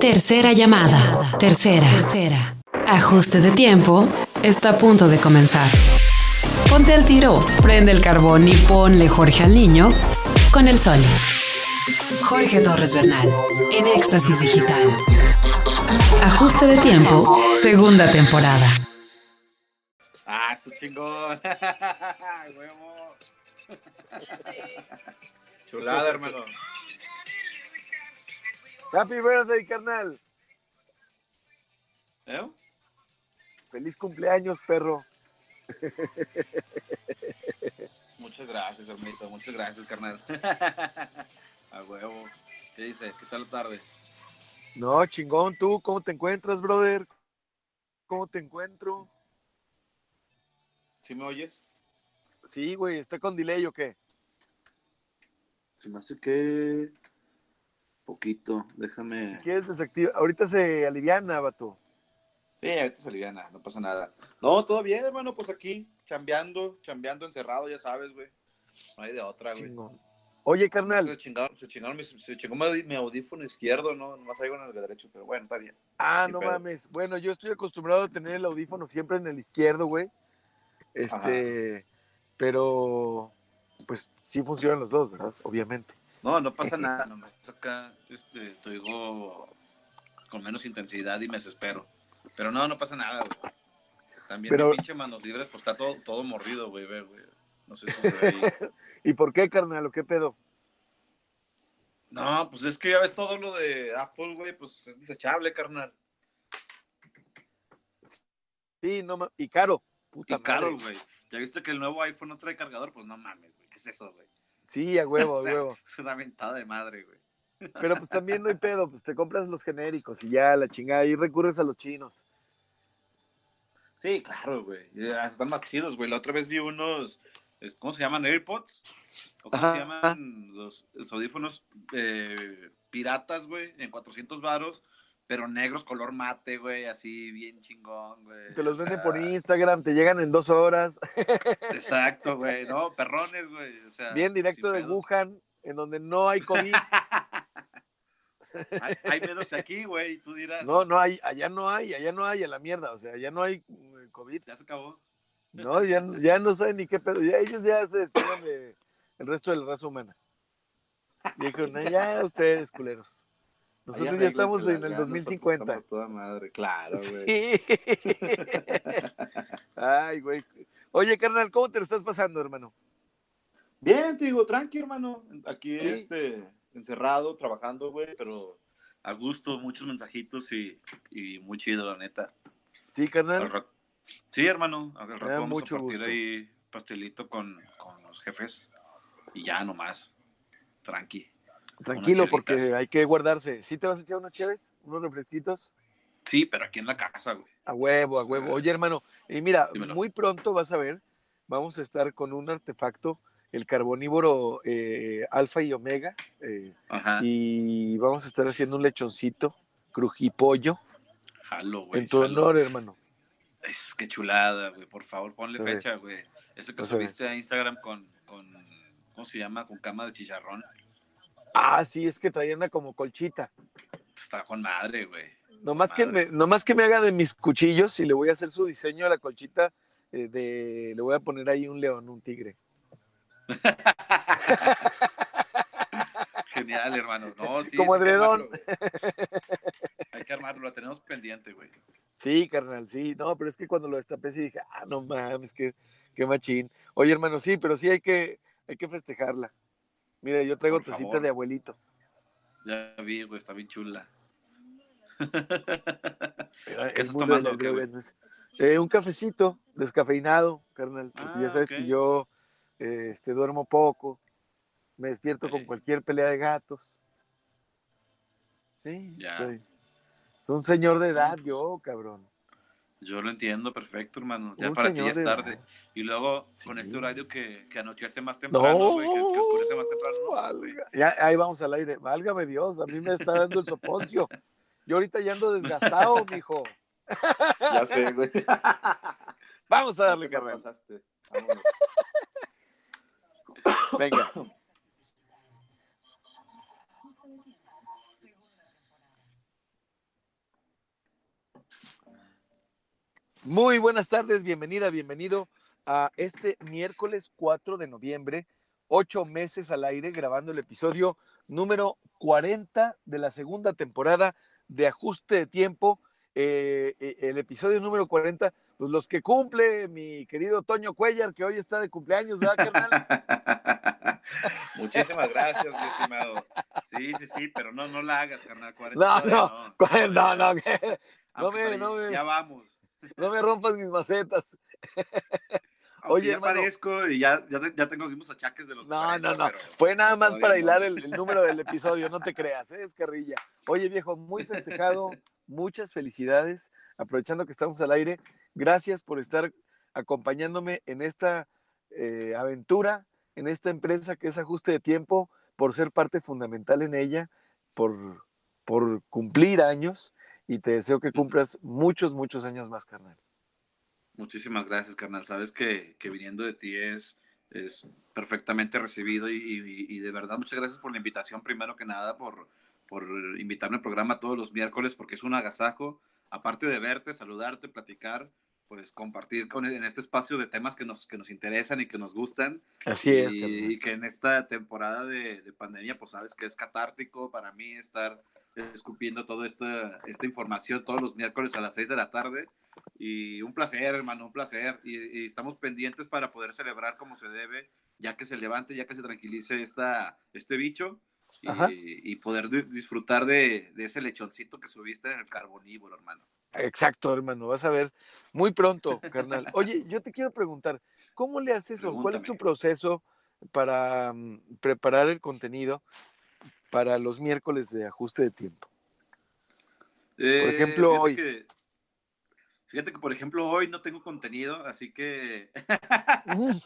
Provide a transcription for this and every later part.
Tercera llamada. Tercera. Tercera. Ajuste de tiempo. Está a punto de comenzar. Ponte al tiro, prende el carbón y ponle Jorge al niño con el sol. Jorge Torres Bernal, en Éxtasis Digital. Ajuste de tiempo, segunda temporada. Ah, su chingón. Huevo. Chulada, hermano. Happy birthday, carnal. ¿Eh? Feliz cumpleaños, perro. Muchas gracias, hermanito. Muchas gracias, carnal. A huevo. ¿Qué dice? ¿Qué tal la tarde? No, chingón, tú, ¿cómo te encuentras, brother? ¿Cómo te encuentro? ¿Sí me oyes? Sí, güey, ¿está con delay o qué? Se me hace que. Poquito, déjame. Si quieres desactiva. Ahorita se aliviana, vato. Sí, ahorita se aliviana, no pasa nada. No, todo bien, hermano, pues aquí, chambeando, chambeando encerrado, ya sabes, güey. No hay de otra, güey. Chingón. Oye, carnal. Se chingaron, se chingaron mi, se chingó mi, audífono izquierdo, no, nomás hay uno en el derecho, pero bueno, está bien. Ah, Sí, no pero- mames. Bueno, yo estoy acostumbrado a tener el audífono siempre en el izquierdo, güey. Este, pero pues sí funcionan los dos, ¿verdad? Obviamente. No, no pasa nada, nomás acá este, te digo con menos intensidad y me desespero. Pero no, no pasa nada, güey. También Pero- mi pinche manos libres, pues está todo, todo mordido, güey, güey. No sé ahí. ¿Y por qué, carnal? ¿O qué pedo? No, pues es que ya ves todo lo de Apple, güey, pues es desechable, carnal. Sí, no y caro. Puta Y caro, güey. Ya viste que el nuevo iPhone no trae cargador, pues no mames, güey. ¿Qué es eso, güey? Sí, a huevo, O a sea, huevo. Es una ventada de madre, güey. Pero pues también no hay pedo, pues te compras los genéricos y ya la chingada, y recurres a los chinos. Sí, claro, güey. Ya Están más chidos, güey. La otra vez vi unos, ¿cómo se llaman? AirPods. ¿O cómo Ajá. se llaman los, los audífonos eh, piratas, güey? En 400 varos, pero negros color mate, güey. Así bien chingón, güey. Te los O venden sea, por Instagram, te llegan en dos horas, Exacto, güey. No, perrones, güey. O sea, bien directo de pedo. Wuhan, en donde no hay COVID. hay, hay menos que aquí, güey. Y tú dirás, No, no hay, allá no hay, allá no hay a la mierda, o sea, allá no hay mm, COVID. ya se acabó. No, ya, ya no saben ni qué pedo. Ya, ellos ya se despegan de el resto de la raza humana. Y dijeron, "No, ya ustedes, culeros. Nosotros ya estamos en el 2050. Estamos toda madre, claro, güey. Sí. Ay, güey. Oye, carnal, ¿cómo te lo estás pasando, hermano? Bien, te digo, tranqui, hermano. Aquí, Sí. este, encerrado, trabajando, güey, pero a gusto, muchos mensajitos y, y muy chido, la neta. Sí, Al carnal. Sí, hermano, al rato vamos mucho a partir gusto. ahí pastelito con, con los jefes y ya nomás, tranqui. Tranquilo, porque hay que guardarse. ¿Sí te vas a echar unas cheves? ¿Unos refresquitos? Sí, pero aquí en la casa, güey. A huevo, a huevo. Oye, hermano, y mira, Dímelo. muy pronto vas a ver, vamos a estar con un artefacto, el carbonívoro eh, alfa y omega, eh, Ajá, y vamos a estar haciendo un lechoncito, crujipollo, jalo, güey. en tu jalo. honor, hermano. Es que chulada, güey. Por favor, ponle fecha, güey. Eso que subiste a Instagram con, con, ¿cómo se llama? Con cama de chicharrón. Ah, sí, es que traían como colchita. Está con madre, güey. Nomás que, Madre. me, nomás que me haga de mis cuchillos y le voy a hacer su diseño a la colchita, eh, de, le voy a poner ahí un león, un tigre. Genial, hermano. No, sí, Como que edredón. Hay que armarlo, lo tenemos pendiente, güey. Sí, carnal, sí. No, pero es que cuando lo destapé sí dije, ah, no mames, qué, qué machín. Oye, hermano, sí, pero sí hay que, hay que festejarla. Mira, yo traigo Por favor. de abuelito. Ya vi, güey, está bien chula. ¿Qué estás tomando qué, güey? Eh, un cafecito descafeinado, carnal. Porque Ah, ya sabes que yo eh, este, duermo poco, me despierto con cualquier pelea de gatos. Sí, Ya. soy, soy un señor de edad, yo, cabrón. Yo lo entiendo perfecto, hermano. Ya Un para ti ya es de tarde. edad. Y luego con este horario que, que anochece más No, temprano, güey, que, que oscurece más temprano. no, Ya, ahí vamos al aire. Válgame Dios, a mí me está dando el soponcio. Yo ahorita ya ando desgastado, mijo. Ya sé, güey. Vamos a darle. Vámonos. Venga. Muy buenas tardes, bienvenida, bienvenido a este miércoles 4 de noviembre, ocho meses al aire, grabando el episodio número 40 de la segunda temporada de Ajuste de Tiempo. Eh, eh, el episodio número 40, pues los que cumple mi querido Toño Cuellar, que hoy está de cumpleaños, ¿verdad, carnal? Muchísimas gracias, mi estimado. Sí, sí, sí, pero no, no la hagas, carnal. 40 No, no, no, no, no me, no me, Ya vamos. No me rompas mis macetas. Oye, ya hermano. parezco y ya, ya, ya tengo los mismos achaques de los No, 40, no, no. Fue nada más para no. hilar el, el número del episodio, no te creas, ¿eh? es carrilla. Oye, viejo, muy festejado, muchas felicidades. Aprovechando que estamos al aire, gracias por estar acompañándome en esta eh, aventura, en esta empresa que es ajuste de tiempo, por ser parte fundamental en ella, por, por cumplir años y te deseo que cumplas muchos, muchos años más, carnal. Muchísimas gracias, carnal. Sabes que, que viniendo de ti es, es perfectamente recibido y, y- y de verdad muchas gracias por la invitación, primero que nada, por, por invitarme al programa todos los miércoles, porque es un agasajo. Aparte de verte, saludarte, platicar, pues compartir con, en este espacio de temas que nos, que nos interesan y que nos gustan. Así es, y, y que en esta temporada de, de pandemia, pues sabes que es catártico para mí estar escupiendo toda esta, esta información todos los miércoles a las 6 de la tarde. Y un placer, hermano, un placer. Y, y estamos pendientes para poder celebrar como se debe, ya que se levante, ya que se tranquilice esta, este bicho. Y, y poder di- disfrutar de, de ese lechoncito que subiste en el carbonívoro, hermano. Exacto, hermano, vas a ver muy pronto, carnal. Oye, yo te quiero preguntar, ¿cómo le haces o cuál es tu proceso para mm, preparar el contenido para los miércoles de ajuste de tiempo? Eh, ejemplo, fíjate hoy. que- fíjate que, por ejemplo, hoy no tengo contenido, así que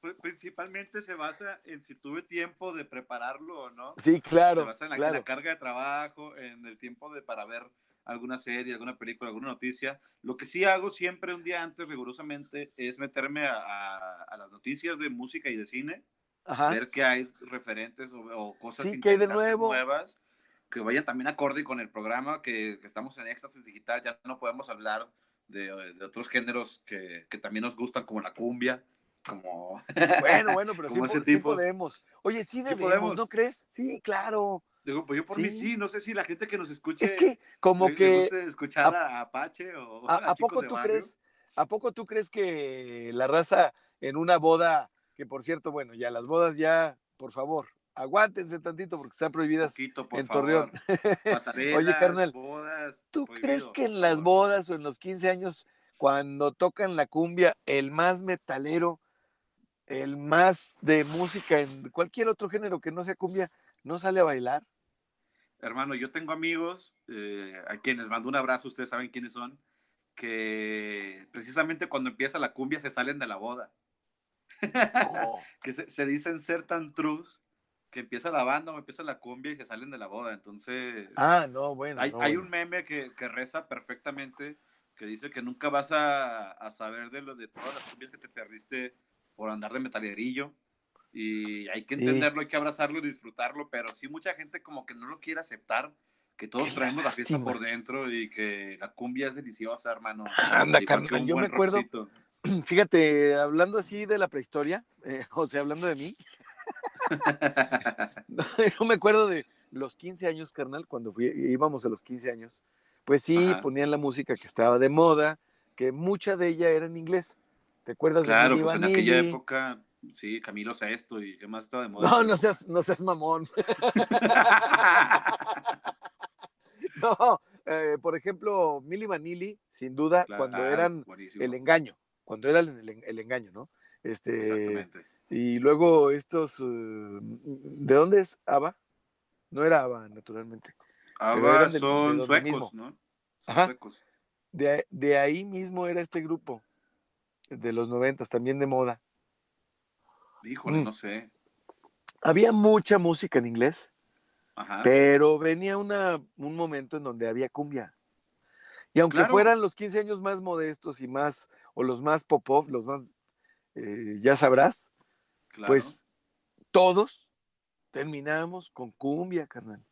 Pri- principalmente se basa en si tuve tiempo de prepararlo o no. Sí, se claro, basa en la, en la claro. carga de trabajo, en el tiempo de para ver alguna serie, alguna película, alguna noticia. Lo que sí hago siempre un día antes, rigurosamente, es meterme a, a- a las noticias de música y de cine, Ajá. ver qué hay referentes o, o cosas Sí, ¿qué hay de nuevo? nuevas que vayan también acorde con el programa, que, que estamos en Éxtasis Digital, ya no podemos hablar de, de otros géneros que, que también nos gustan, como la cumbia, como... Bueno, bueno, pero sí, ese po- sí tipo. podemos. Oye, sí debemos, podemos. ¿no crees? Sí, claro. Digo, pues yo por mí Sí. sí, no sé si la gente que nos escuche... Es que como le- le que guste escuchar a, Apache o ¿A, a, a poco tú Barrio. crees? ¿A poco tú crees que la raza en una boda, que por cierto, bueno, ya las bodas ya, por favor, aguántense tantito porque están prohibidas Poquito, por en favor. Torreón. Pasarelas, carnal, bodas, ¿Tú prohibido, crees que en las bodas o en los 15 años, cuando tocan la cumbia, el más metalero, el más de música en cualquier otro género que no sea cumbia, no sale a bailar? Hermano, yo tengo amigos eh, a quienes mando un abrazo, ustedes saben quiénes son, que precisamente cuando empieza la cumbia se salen de la boda. Oh, que se, se dicen ser tan trus que empieza la banda o empieza la cumbia y se salen de la boda. Entonces, Ah, no, bueno. hay, no, hay bueno. un meme que, que reza perfectamente que dice que nunca vas a, a saber de, lo, de todas las cumbias que te perdiste por andar de metalerillo. Y hay que Sí. entenderlo, hay que abrazarlo y disfrutarlo, pero sí mucha gente como que no lo quiere aceptar, que todos Qué traemos la fiesta lástima. por dentro y que la cumbia es deliciosa, hermano. Anda, carnal, yo me acuerdo, rockcito. fíjate, hablando así de la prehistoria, eh, o sea, hablando de mí, yo me acuerdo de los 15 años, carnal, cuando fui, íbamos a los 15 años, pues sí, Ajá. ponían la música que estaba de moda, que mucha de ella era en inglés. ¿Te acuerdas Claro, de Milli pues en aquella época, sí, Camilo Sesto y qué más estaba de moda. No, no seas, no seas mamón. no, eh, por ejemplo, Milli Vanilli, sin duda, cuando Claro, eran buenísimo. el engaño, cuando era el, engaño, ¿no? Este, Exactamente. y luego estos, eh, ¿de dónde es ABBA? No era ABBA, naturalmente. De- de son suecos. ¿no? Son Ajá. suecos. De, de ahí mismo era este grupo, de los noventas, también de moda. Híjole, Mm. no sé. Había mucha música en inglés, Ajá. pero venía una, un momento en donde había cumbia. Y aunque Claro. fueran los 15 años más modestos y más, o los más pop-off, los más, eh, ya sabrás, claro. pues todos terminamos con cumbia, carnal.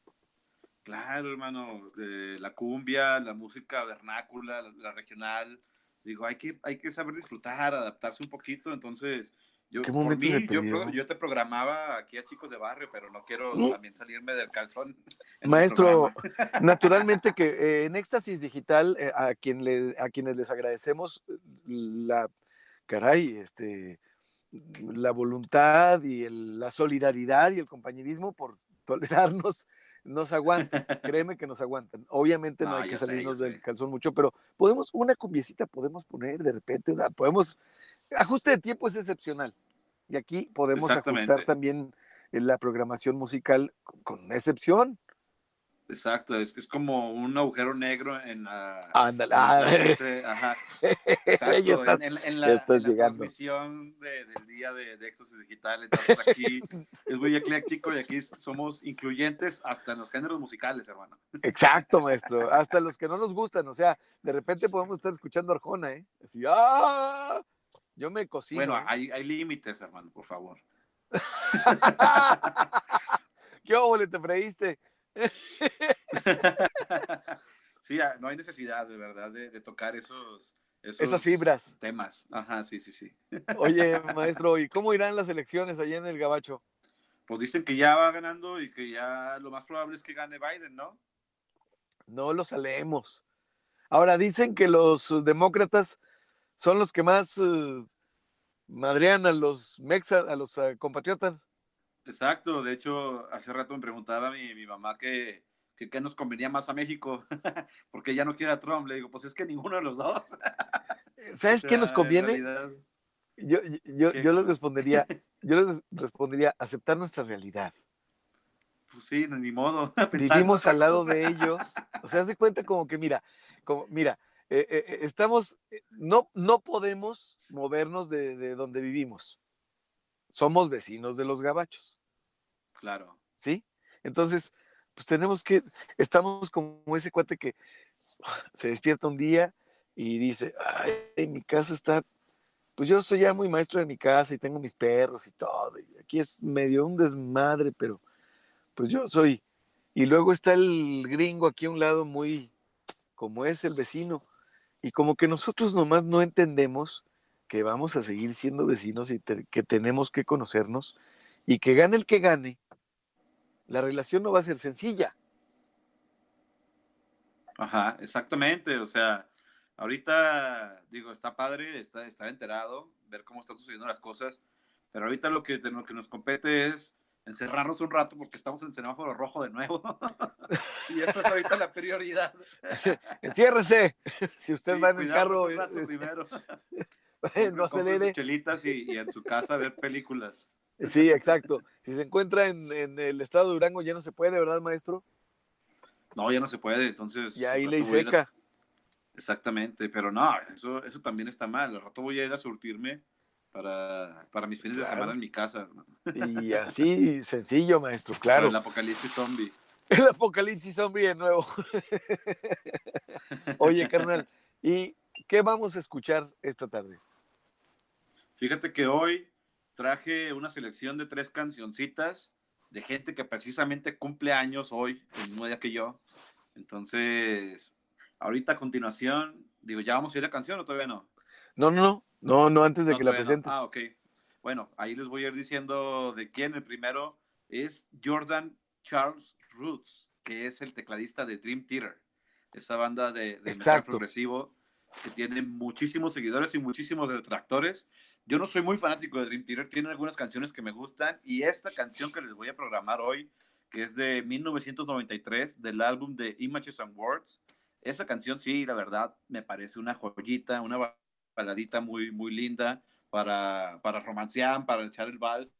Claro, hermano. eh, la cumbia, la música vernácula, la, la regional, digo, hay que, hay que saber disfrutar, adaptarse un poquito, entonces yo, ¿Qué por momento mí, se yo, perdió? pro- yo te programaba aquí a chicos de barrio, pero no quiero ¿Mm? también salirme del calzón. Maestro, naturalmente que eh, en Éxtasis Digital, eh, a, quien le, a quienes les agradecemos eh, la, caray, este, la voluntad y el- la solidaridad y el compañerismo por tolerarnos, nos aguantan, créeme que nos aguantan. Obviamente no, No, hay que sé, salirnos del sé. calzón mucho, pero podemos, una cumbiecita podemos poner de repente, una, podemos, ajuste de tiempo es excepcional. Y aquí podemos ajustar también eh, la programación musical con, una excepción. Exacto, es, es como un agujero negro en la... Ándale, la- ah, ajá, exacto, ya estás, en, en- en ya la, estás en la llegando. transmisión de- del día de, de Éxtasis Digital. Entonces aquí es muy ecléctico y aquí somos incluyentes hasta en los géneros musicales, hermano. Exacto, maestro. Hasta los que no nos gustan. O sea, de repente podemos estar escuchando Arjona, ¿eh? Así, ¡ah! Yo me cocino. Bueno, ¿eh? hay, hay límites, hermano, por favor. ¿Qué óvole te freíste? sí, ah, no hay necesidad, de verdad, de, de tocar esos, esos Esas fibras. temas. Ajá, sí, sí, sí. Oye, maestro, ¿y cómo irán las elecciones allá en el Gabacho? Pues dicen que ya va ganando y que ya lo más probable es que gane Biden, ¿no? No lo salemos. Ahora dicen que los demócratas son los que más eh, madrean a los mexas, a los eh, compatriotas. Exacto, de hecho, hace rato me preguntaba mi, mi mamá que, que qué nos convenía más a México, porque ella no quiere a Trump. Le digo, pues es que ninguno de los dos. ¿Sabes O qué nos conviene? Yo, yo, ¿Qué? yo les respondería, yo les respondería, aceptar nuestra realidad. pues sí, ni modo. Vivimos al lado de ellos. O sea, haz de cuenta como que, mira, como, mira, eh, eh, eh, estamos, no, no podemos movernos de, de donde vivimos. Somos vecinos de los gabachos, Claro, ¿sí? Entonces, pues tenemos que, estamos como ese cuate que se despierta un día y dice, ay, mi casa está, pues yo soy ya muy maestro de mi casa y tengo mis perros y todo, y aquí es medio un desmadre, pero pues yo soy. Y luego está el gringo aquí a un lado muy, como es el vecino, y como que nosotros nomás no entendemos que vamos a seguir siendo vecinos y que tenemos que conocernos y que gane el que gane, la relación no va a ser sencilla. ajá, exactamente. O sea, ahorita, digo, está padre está, estar enterado, ver cómo están sucediendo las cosas, pero ahorita lo que, lo que nos compete es encerrarnos un rato porque estamos en semáforo rojo de nuevo. y eso es ahorita la prioridad. Enciérrese. Si usted Sí, va en el carro, un rato eh, primero. no acelere. chelitas y, y en su casa ver películas. Sí, exacto. Si se encuentra en, en el estado de Durango ya no se puede, ¿verdad, maestro? No, ya no se puede, entonces. Y ahí a a- seca. Exactamente, pero no, eso, eso también está mal. Al rato voy a ir a surtirme para, para mis fines de semana en mi casa. Y así, sencillo, maestro, claro. El apocalipsis zombie. El apocalipsis zombie de nuevo. Oye, carnal, ¿y qué vamos a escuchar esta tarde? Fíjate que hoy traje una selección de tres cancioncitas de gente que precisamente cumple años hoy, el mismo día que yo. Entonces, ahorita a continuación, digo, ¿ya vamos a ir a la canción o todavía no? No, no, no, no, no antes de No, que la no. presentes. Ah, ok. Bueno, ahí les voy a ir diciendo de quién. El primero es Jordan Charles Roots, que es el tecladista de Dream Theater, esa banda de, de metal progresivo que tiene muchísimos seguidores y muchísimos detractores. Yo no soy muy fanático de Dream Theater, tiene algunas canciones que me gustan y esta canción que les voy a programar hoy, que es de 1993, del álbum de Images and Words, esa canción sí, la verdad, me parece una joyita, una baladita muy, muy linda para, para romancear, para echar el vals.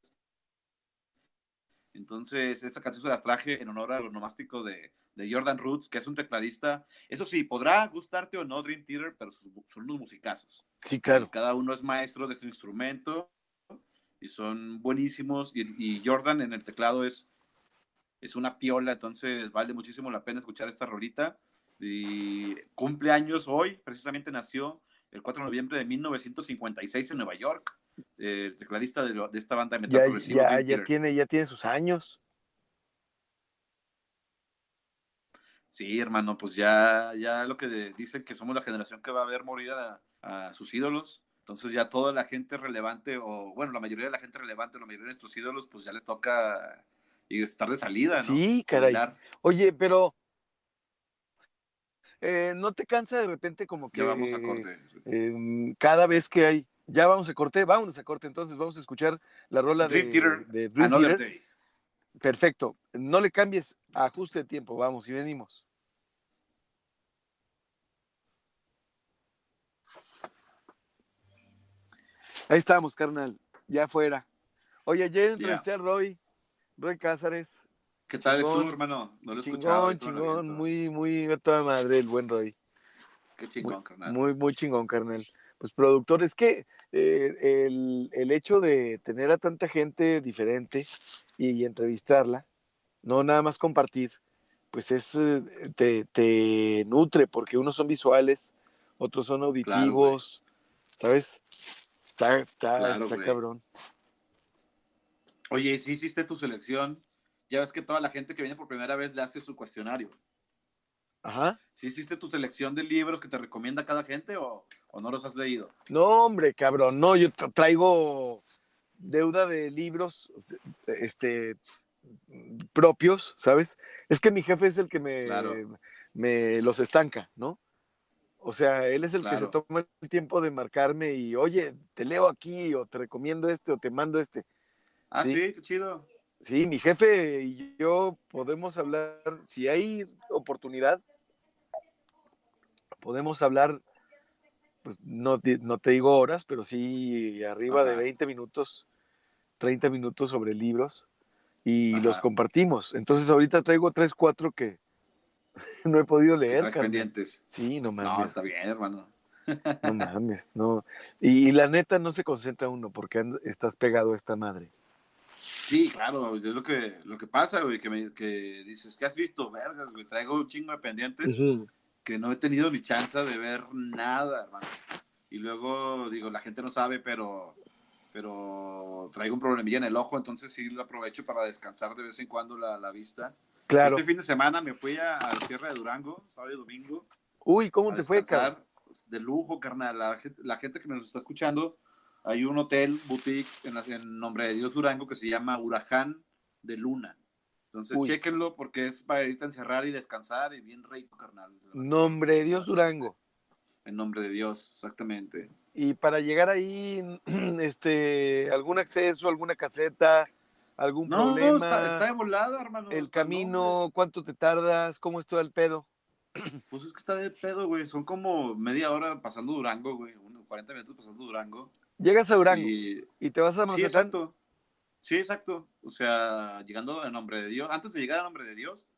Entonces, esta canción se las traje en honor al onomástico de, de Jordan Roots, que es un tecladista. Eso sí, podrá gustarte o no Dream Theater, pero son unos musicazos. Sí, claro. Cada uno es maestro de su instrumento y son buenísimos. Y, y Jordan en el teclado es, es una piola, entonces vale muchísimo la pena escuchar esta rolita. Y cumple años hoy, precisamente nació el 4 de noviembre de 1956 en Nueva York. eh, El tecladista de, lo- de esta banda de metal Ya, progresivo. ya, ya, tiene, ya tiene sus años. Sí, hermano, pues ya, ya lo que de- dicen que somos la generación que va a ver morir a, a sus ídolos. Entonces ya toda la gente relevante, o bueno, la mayoría de la gente relevante, la mayoría de nuestros ídolos, pues ya les toca estar de salida, ¿no? Sí, caray. Oye, pero eh, ¿no te cansa de repente como que... Ya vamos a corte. Em, cada vez que hay... Ya vamos a corte, vámonos a corte, entonces vamos a escuchar la rola de, de Dream Theater. Perfecto. No le cambies ajuste de tiempo, vamos y venimos. Ahí estamos, carnal, ya afuera. Oye, ayer entrevisté a Roy, Roy Cázares. ¿Qué tal chingón, estuvo, hermano? No lo chingón, chingón, muy, muy a toda madre el buen Roy. Qué chingón, carnal. Muy, muy chingón, carnal. Pues productor, es que eh, el, el, hecho de tener a tanta gente diferente y, entrevistarla, no nada más compartir, pues es, eh, te, te, nutre, porque unos son visuales, otros son auditivos, ¿sabes? Está, está, está cabrón. Oye, si hiciste tu selección, ya ves que toda la gente que viene por primera vez le hace su cuestionario. Ajá. ¿Sí hiciste tu selección de libros que te recomienda cada gente o, o no los has leído? No, hombre, cabrón, no, yo traigo deuda de libros este, propios, ¿sabes? Es que mi jefe es el que me, me los estanca, ¿no? O sea, él es el que se toma el tiempo de marcarme y, oye, te leo aquí, o te recomiendo este, o te mando este. Ah, sí, qué chido. Sí, mi jefe y yo podemos hablar, si hay oportunidad, podemos hablar, pues no, no te digo horas, pero sí arriba de 20 minutos, 30 minutos sobre libros y los compartimos. Entonces ahorita traigo tres, cuatro que, no he podido leer. pendientes. Sí, no mames. No, está bien, hermano. No mames, no. Y, la neta no se concentra uno porque estás pegado a esta madre. Sí, claro, es lo que, lo que pasa, güey, que, me, que dices, ¿qué has visto? Vergas, güey, traigo un chingo de pendientes que no he tenido ni chance de ver nada, hermano. Y luego, digo, la gente no sabe, pero, pero traigo un problemilla en el ojo, entonces sí lo aprovecho para descansar de vez en cuando la, la vista Claro. Este fin de semana me fui al cierre de Durango, sábado y domingo. Uy, ¿cómo te fue, carnal? De lujo, carnal. La, gente que nos está escuchando, hay un hotel, boutique, en, nombre de Dios Durango, que se llama Huracán de Luna. Entonces, chéquenlo porque es para irte a encerrar y descansar y bien rico, carnal. Nombre de Dios Durango. En nombre de Dios, exactamente. Y para llegar ahí, este, algún acceso, alguna caseta, algún problema. No, está, de volada, hermano. El camino, ¿cuánto te tardas? ¿Cómo es todo el pedo? Pues es que está de pedo, güey. Son como media hora pasando Durango, güey. 40 minutos pasando Durango. Llegas a Durango y, te vas a Mazatlán. Sí, exacto. Sí, exacto. O sea, llegando en nombre de Dios. Antes de llegar a nombre de Dios,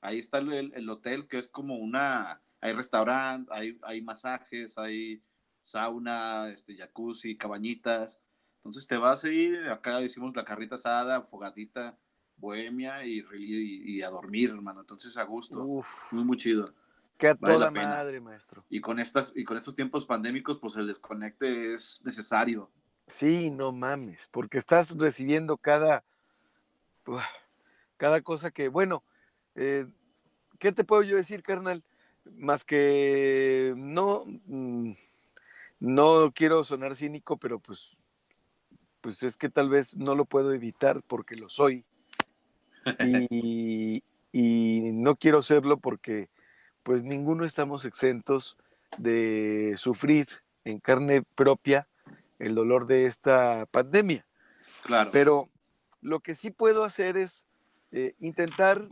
ahí está el, el hotel que es como una. Hay restaurante, hay, hay masajes, hay sauna, este, jacuzzi, cabañitas. Entonces te vas a ir, acá hicimos la carrita asada, fogatita, bohemia y, y, a dormir, hermano. Entonces a gusto. Muy, muy chido. Qué toda madre, maestro. Y con, estas, y con estos tiempos pandémicos, pues el desconecte es necesario. Sí, no mames, porque estás recibiendo cada, cada cosa que, bueno, eh, ¿qué te puedo yo decir, carnal? Más que no, mm, no quiero sonar cínico, pero pues pues es que tal vez no lo puedo evitar porque lo soy. Y, no quiero serlo porque pues ninguno estamos exentos de sufrir en carne propia el dolor de esta pandemia. Claro. Pero lo que sí puedo hacer es eh, intentar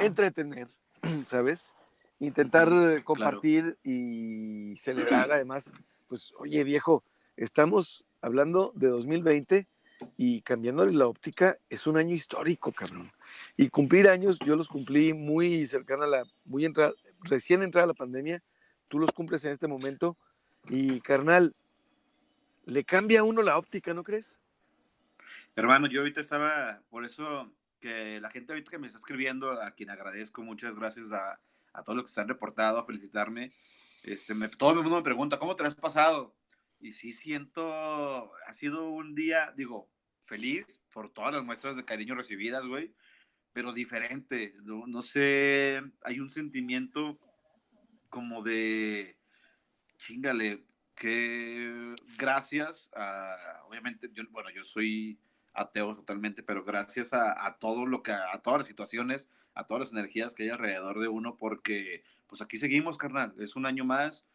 entretener, ¿sabes? Intentar compartir y celebrar además, pues, oye viejo, estamos hablando de 2020 y cambiándole la óptica, es un año histórico, cabrón. Y cumplir años, yo los cumplí muy cercana a la, muy entrada, recién entrada la pandemia, tú los cumples en este momento y carnal, le cambia a uno la óptica, ¿no crees? Hermano, yo ahorita estaba, por eso que la gente ahorita que me está escribiendo, a quien agradezco, muchas gracias a, a todos los que se han reportado, a felicitarme. Este, me, todo el mundo me pregunta, ¿cómo te has pasado? y sí siento, ha sido un día, digo, feliz por todas las muestras de cariño recibidas, güey, pero diferente, no, sé, hay un sentimiento como de, chingale, que gracias a, obviamente, yo, bueno, yo soy ateo totalmente, pero gracias a, todo lo que, a todas las situaciones, a todas las energías que hay alrededor de uno, porque pues aquí seguimos, carnal, es un año más,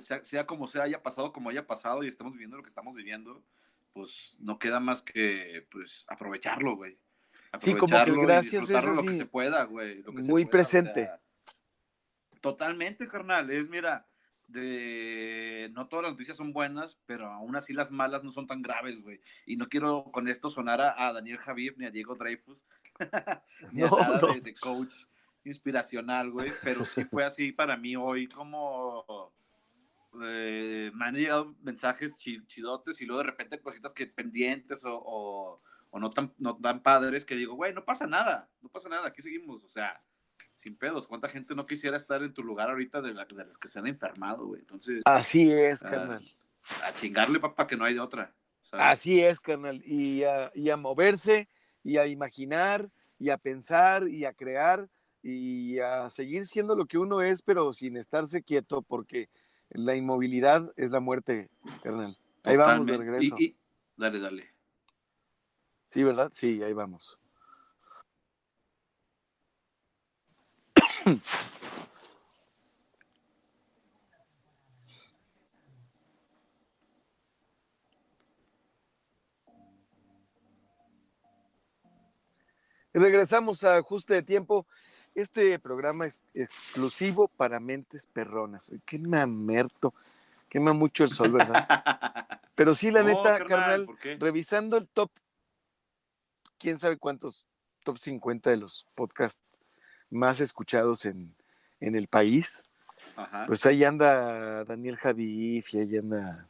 sea, sea como sea, haya pasado como haya pasado y estamos viviendo lo que estamos viviendo, pues no queda más que pues aprovecharlo, güey. Sí, como que gracias es lo que se pueda, güey. Muy presente. totalmente, carnal. Es, mira, de no todas las noticias son buenas, pero aún así las malas no son tan graves, güey. Y no quiero con esto sonar a, Daniel Javier ni a Diego Dreyfus, ni a nada De, coach inspiracional, güey, pero sí fue así para mí hoy como eh, me han llegado mensajes chidotes y luego de repente cositas que pendientes o, o, no, tan, no tan padres que digo, güey, no pasa nada, no pasa nada, aquí seguimos, o sea, sin pedos. ¿Cuánta gente no quisiera estar en tu lugar ahorita de, la, de las que se han enfermado, güey? Entonces. Así es, carnal. A, chingarle, papá, que no hay de otra. Así es, carnal. Y a, y a moverse, y a imaginar, y a pensar, y a crear, y a seguir siendo lo que uno es, pero sin estarse quieto, porque la inmovilidad es la muerte, carnal. Ahí vamos de regreso. dale, dale. Sí, ¿verdad? Sí, ahí vamos. regresamos a ajuste de tiempo. Este programa es exclusivo para mentes perronas. Qué mamerto. Quema mucho el sol, ¿verdad? Pero sí, la neta, carnal, revisando el top, quién sabe cuántos top 50 de los podcasts más escuchados en, el país. Pues ahí anda Daniel Javif y ahí anda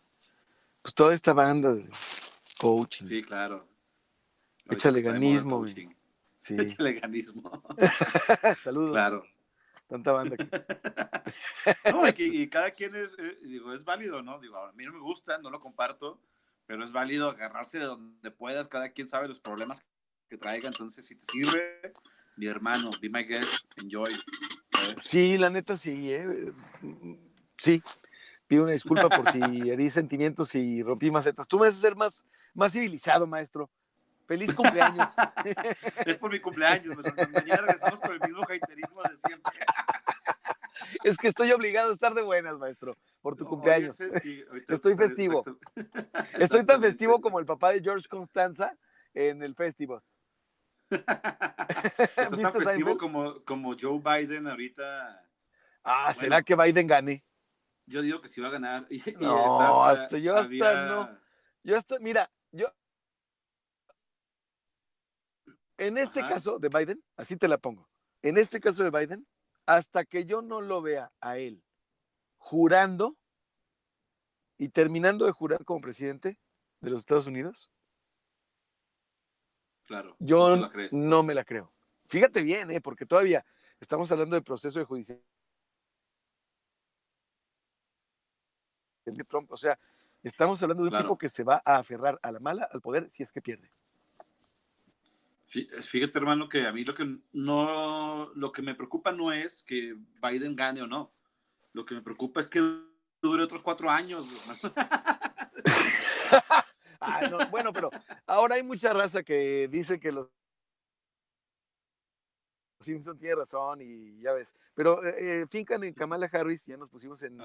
pues toda esta banda de coaching. Sí, claro. Échale ganismo. Sí. Échale ganismo. Saludos. Claro. Tanta banda. no, y, cada quien es, eh, digo, es válido, ¿no? Digo, a mí no me gusta, no lo comparto, pero es válido agarrarse de donde puedas, cada quien sabe los problemas que traiga, entonces si te sirve, mi hermano, be my guest, enjoy. Sí, la neta sí, ¿eh? sí. Pido una disculpa por si herí sentimientos y rompí macetas. Tú me haces ser más, más civilizado, maestro. Feliz cumpleaños. es por mi cumpleaños. Mañana regresamos con el mismo haterismo de siempre. Es que estoy obligado a estar de buenas, maestro, por tu cumpleaños. estoy festivo. Estoy tan festivo como el papá de George Constanza en el Festivos. Estás tan festivo como, como Joe Biden ahorita. Ah, ¿será que Biden gane? Yo digo que sí va a ganar. no, hasta yo hasta no. Yo hasta, mira, yo. En este caso de Biden, así te la pongo. En este caso de Biden, hasta que yo no lo vea a él jurando y terminando de jurar como presidente de los Estados Unidos, Claro. Yo no, me la creo. Fíjate bien, ¿eh? porque todavía estamos hablando del proceso de juicio. Trump, o sea, estamos hablando de un tipo que se va a aferrar a la mala, al poder, si es que pierde. Fíjate, hermano, que a mí lo que no, lo que me preocupa no es que Biden gane o no. Lo que me preocupa es que dure otros cuatro años. Ah, bueno, pero ahora hay mucha raza que dice que los Simpson tiene razón y ya ves. Pero eh, eh, fincan en Kamala Harris, ya nos pusimos en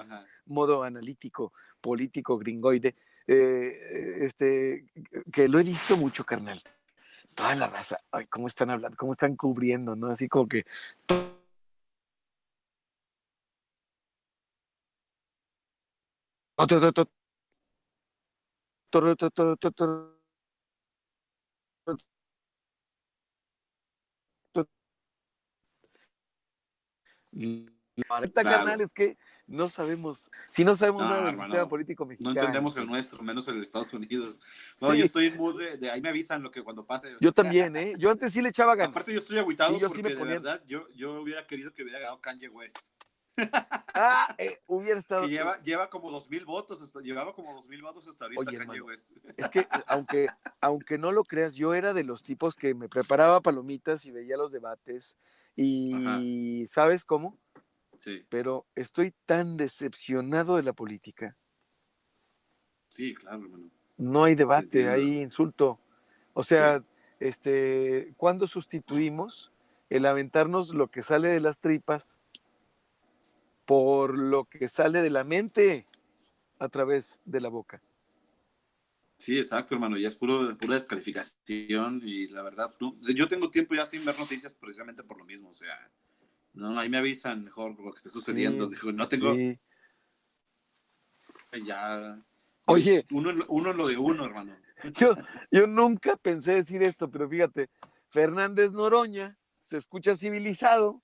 modo analítico, político, gringoide. Eh, este, que lo he visto mucho, carnal. Toda la raza, ay, cómo están hablando, cómo están cubriendo, ¿no? Así como que. La canal es que no sabemos, si no sabemos nada del sistema político mexicano. No entendemos el nuestro, menos el de Estados Unidos. No, yo estoy en mood de, ahí me avisan lo que cuando pase. Yo también, ¿eh? Yo antes sí le echaba ganas. Aparte yo estoy agüitado yo porque sí me de verdad yo, yo hubiera querido que hubiera ganado Kanye West. Ah, eh, hubiera estado. Que lleva, lleva como dos mil votos, llevaba como dos mil votos hasta ahorita. es que aunque, aunque no lo creas, yo era de los tipos que me preparaba palomitas y veía los debates y ¿sabes cómo? Sí. Pero estoy tan decepcionado de la política, Sí, claro, hermano. No hay debate, hay insulto. O sea, este, ¿cuándo sustituimos el aventarnos lo que sale de las tripas por lo que sale de la mente a través de la boca? Sí, exacto, hermano. Ya es puro, pura descalificación y la verdad, no- yo tengo tiempo ya sin ver noticias precisamente por lo mismo. O sea, no, ahí me avisan mejor lo que esté sucediendo. Sí, Digo, no tengo Sí. ya. Oye, Uno, uno lo de uno, hermano. yo, yo nunca pensé decir esto, pero fíjate, Fernández Noroña se escucha civilizado.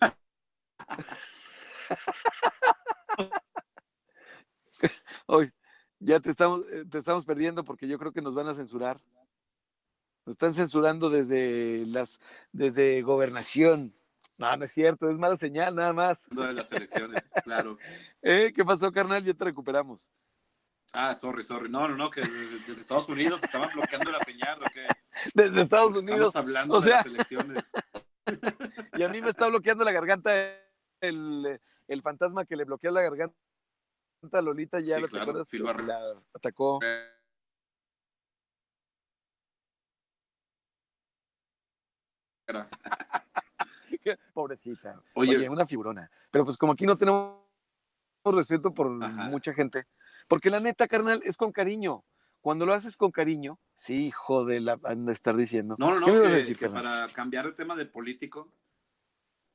Hoy ya te estamos, eh, te estamos perdiendo porque yo creo que nos van a censurar. Nos están censurando desde las, desde gobernación. No, no es cierto, es mala señal, nada más. Uno de las elecciones, claro. ¿Eh? ¿Qué pasó, carnal? Ya te recuperamos. Ah, sorry, sorry. No, no, no, que desde, desde Estados Unidos estaban bloqueando la señal, ¿o qué? Desde Estados Estamos Unidos. hablando o de las elecciones. Y a mí me está bloqueando la garganta el, el fantasma que le bloquea la garganta a Lolita, ya Sí, no te claro, acuerdas. La atacó. Pobrecita. Oye, Oye, una figurona. Pero pues como aquí no tenemos respeto por Ajá. mucha gente, porque la neta, carnal, es con cariño. Cuando lo haces con cariño, sí, hijo de la de estar diciendo. No, no, no, ¿Qué me ibas a que, decir, que carnal? para cambiar el tema del político,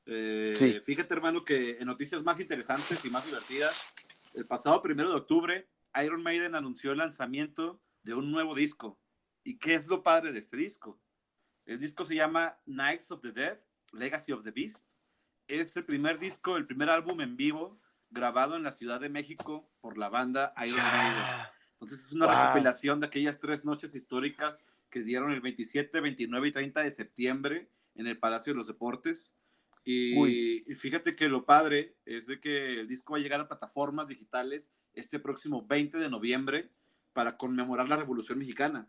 eh, Sí. fíjate, hermano, que en noticias más interesantes y más divertidas, el pasado primero de octubre, Iron Maiden anunció el lanzamiento de un nuevo disco. ¿Y qué es lo padre de este disco? El disco se llama Knights of the Dead, Legacy of the Beast. Es el primer disco, el primer álbum en vivo grabado en la Ciudad de México por la banda Iron Maiden. Entonces es una Wow. recopilación de aquellas tres noches históricas que dieron el 27, 29 y 30 de septiembre en el Palacio de los Deportes. Y, y fíjate que lo padre es de que el disco va a llegar a plataformas digitales este próximo 20 de noviembre para conmemorar la Revolución Mexicana.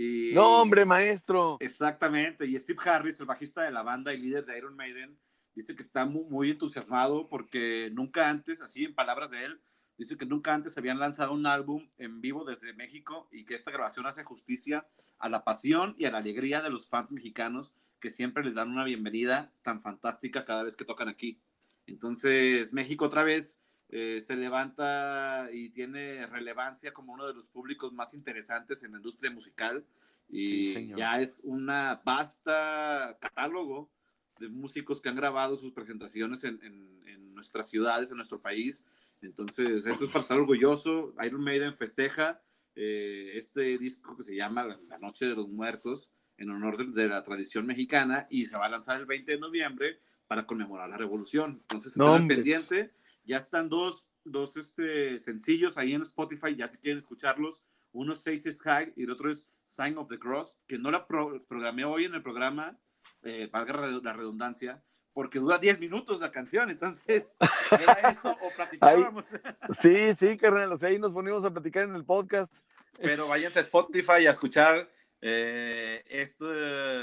Y- No, hombre, maestro. Exactamente, y Steve Harris, el bajista de la banda y líder de Iron Maiden, dice que está muy, muy entusiasmado porque nunca antes, así en palabras de él, dice que nunca antes habían lanzado un álbum en vivo desde México y que esta grabación hace justicia a la pasión y a la alegría de los fans mexicanos que siempre les dan una bienvenida tan fantástica cada vez que tocan aquí. Entonces, México otra vez eh, se levanta y tiene relevancia como uno de los públicos más interesantes en la industria musical y ya es una vasta catálogo de músicos que han grabado sus presentaciones en, en- en nuestras ciudades, en nuestro país. Entonces, esto es para estar orgulloso. Iron Maiden festeja eh, este disco que se llama La- Noche de los Muertos en honor de, la tradición mexicana y se va a lanzar el 20 de noviembre para conmemorar la revolución. Entonces, No, hombre. pendiente. Ya están dos, dos este, sencillos ahí en Spotify, ya si quieren escucharlos. Uno es Seis is High y el otro es Sign of the Cross, que no la pro- programé hoy en el programa, eh, valga la redundancia, porque dura 10 minutos la canción, entonces era eso o platicábamos. Sí, sí, carnal. O sea, ahí nos ponemos a platicar en el podcast. Pero váyanse a Spotify a escuchar eh, esto,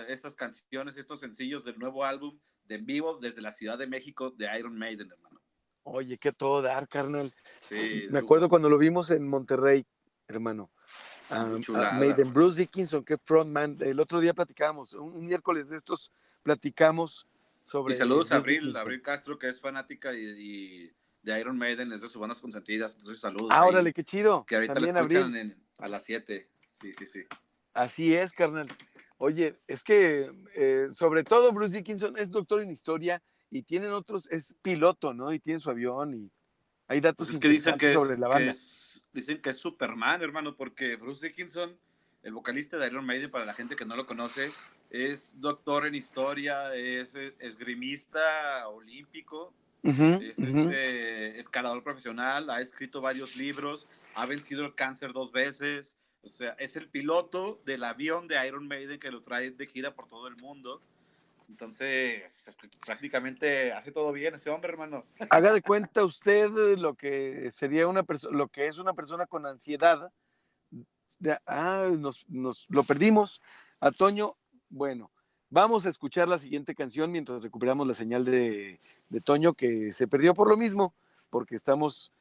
estas canciones, estos sencillos del nuevo álbum de en vivo desde la Ciudad de México de Iron Maiden, hermano. Oye, qué todo dar, carnal. Sí, Me acuerdo cuando lo vimos en Monterrey, hermano. Chulada. Maiden, Bruce Dickinson, que frontman. El otro día platicábamos, un, un miércoles de estos platicamos sobre. Y saludos a Abril, Dickinson. Abril Castro, que es fanática y, y de Iron Maiden, es de sus bandas consentidas. Entonces, saludos. Ah, ahí, órale, qué chido. Que ahorita También Abril. en- a las 7. Sí, sí, sí. Así es, carnal. Oye, es que eh, sobre todo Bruce Dickinson es doctor en historia y tienen otros, es piloto, ¿no? Y tiene su avión y hay datos es que dicen que, es, sobre la que banda. es- dicen que es Superman, hermano, porque Bruce Dickinson, el vocalista de Iron Maiden, para la gente que no lo conoce, es doctor en historia, es esgrimista olímpico, es este, escalador profesional, ha escrito varios libros, ha vencido el cáncer dos veces, o sea, es el piloto del avión de Iron Maiden que lo trae de gira por todo el mundo. Entonces, prácticamente hace todo bien ese hombre, hermano. Haga de cuenta usted lo que sería una persona, lo que es una persona con ansiedad. Ah, nos, nos lo perdimos. A Toño, bueno, vamos a escuchar la siguiente canción mientras recuperamos la señal de, de Toño que se perdió por lo mismo, porque estamos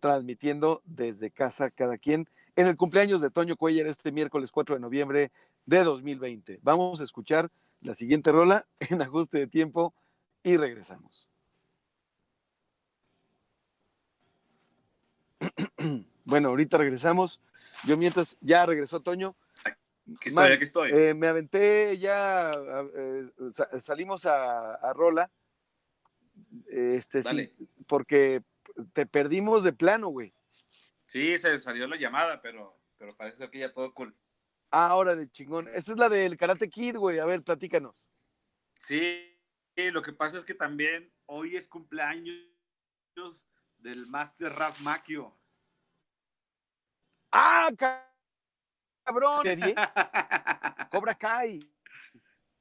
transmitiendo desde casa cada quien en el cumpleaños de Toño Cuellar este miércoles 4 de noviembre de 2020. Vamos a escuchar la siguiente rola en ajuste de tiempo y regresamos. Bueno, ahorita regresamos. Yo mientras ya regresó Toño. Aquí estoy, aquí estoy. Eh, me aventé ya, eh, sa- salimos a, a Rola. Este, sí, Dale. porque te perdimos de plano, güey. Sí, se salió la llamada, pero, pero parece ser que ya todo cool. Ah, órale, chingón. Esta es la del Karate Kid, güey. A ver, platícanos. Sí, sí, lo que pasa es que también hoy es cumpleaños del Master Raf Macchio. ¡Ah, ca- cabrón! ¿Serie? Cobra Kai.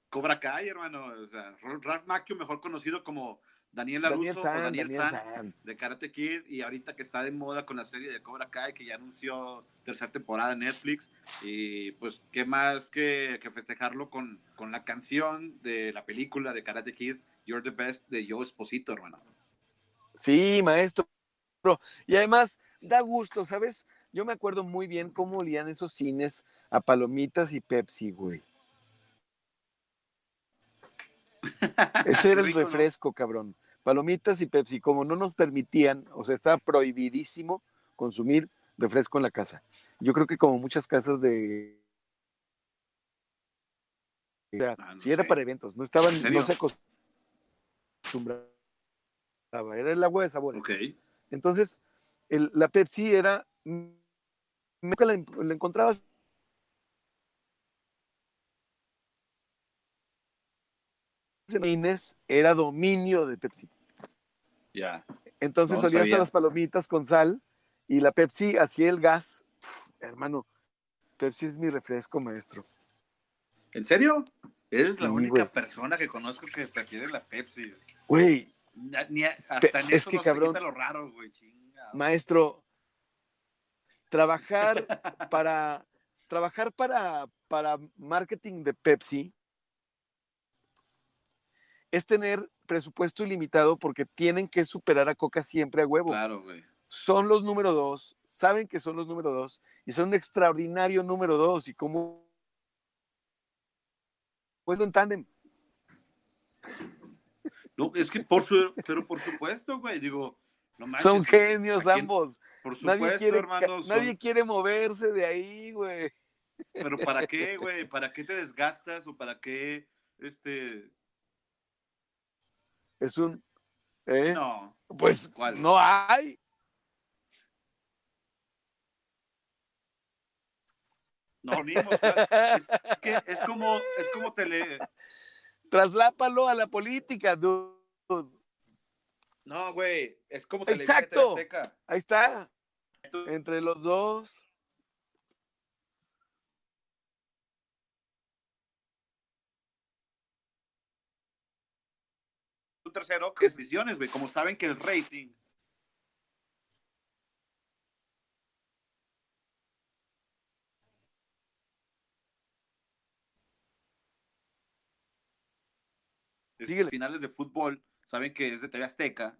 Cobra Kai, hermano. O sea, Ralph Macchio, mejor conocido como Daniel Daniel LaRusso San, o Daniel, Daniel San, San. de Karate Kid. Y ahorita que está de moda con la serie de Cobra Kai, que ya anunció tercera temporada en Netflix. Y pues, ¿qué más que, que festejarlo con, con la canción de la película de Karate Kid, You're the Best, de Joe Esposito, hermano? Sí, maestro. Y además, da gusto, ¿sabes? Yo me acuerdo muy bien cómo olían esos cines a palomitas y Pepsi, güey. Ese era el refresco, cabrón. Palomitas y Pepsi, como no nos permitían, o sea, estaba prohibidísimo consumir refresco en la casa. Yo creo que como muchas casas de... O sea, Ah, no si era para eventos, no estaban, no se acostumbraba. Era el agua de sabores. Entonces, el- la Pepsi era. Nunca la, la encontrabas. Inés era dominio de Pepsi. Ya. Entonces No solías a las palomitas con sal y la Pepsi hacía el gas. Uf, hermano, Pepsi es mi refresco, maestro. ¿En serio? Eres la única persona que conozco que prefiere la Pepsi. Güey, hasta en es eso que, cabrón, quita lo raro, güey. Chinga. maestro, trabajar para trabajar para, para marketing de Pepsi es tener presupuesto ilimitado porque tienen que superar a Coca siempre a huevo. Claro, güey. Son los número dos, saben que son los número dos y son un extraordinario número dos y como pues en tándem. No, es que por su, pero por supuesto, güey, digo, no manches, Son genios ambos. Por Nadie supuesto, quiere, ca- son- nadie quiere moverse de ahí, güey. pero ¿para qué, güey? ¿Para qué te desgastas o para qué, este, Es un ¿eh? no, Pues ¿Cuál? no hay. no unimos, es, es que es como, es como tele, Traslápalo a la política, dude. no, güey, es como Exacto. Ahí está. Entre los dos. Un tercero, que es visiones, güey, como saben que el rating Síguele. finales de fútbol, saben que es de TV Azteca.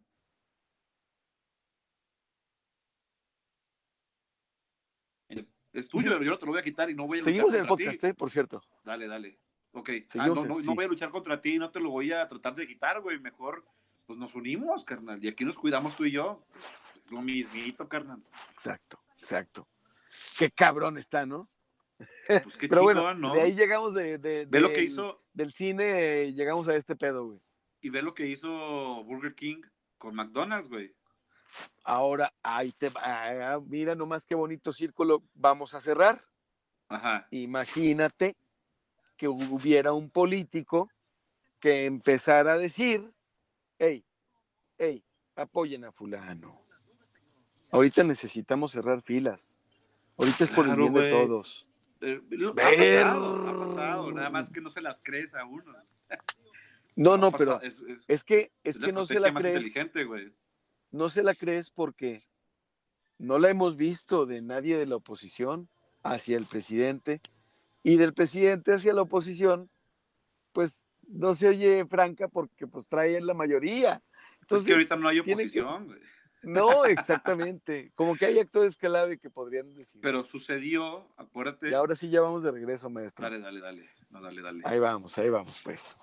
Es tuyo, yo no te lo voy a quitar y no voy a Seguimos en el podcast. ¿eh? Por cierto. Dale, dale. Ok. Ah, no, en- no, sí. no voy a luchar contra ti, no te lo voy a tratar de quitar, güey. Mejor, pues nos unimos, carnal. Y aquí nos cuidamos tú y yo. Es lo mismito, carnal. Exacto, exacto. Qué cabrón está, ¿no? Pues qué Pero bueno, chingón, ¿no? de ahí llegamos de, de- lo que del- hizo del cine, eh, llegamos a este pedo, güey. y ve lo que hizo Burger King con McDonald's, güey. Ahora, ahí te va. ah, Mira nomás qué bonito círculo. Vamos a cerrar. Ajá. Imagínate que hubiera un político que empezara a decir, hey, hey, apoyen a fulano. Ahorita necesitamos cerrar filas. Ahorita es por el bien de todos. Eh, lo- ha pasado, ha pasado. Nada más que no se las crees a uno. No, no, pero es, es- es que, es es que no se la crees. No se la crees porque no la hemos visto de nadie de la oposición hacia el presidente y del presidente hacia la oposición, pues no se oye franca porque pues trae la mayoría. Es Entonces, que ahorita no hay que- oposición. No, exactamente. Como que hay actores clave que podrían decir. Pero sucedió, acuérdate. Y ahora sí ya vamos de regreso, maestro. Dale, dale, dale. No, dale, dale. Ahí vamos, ahí vamos, pues.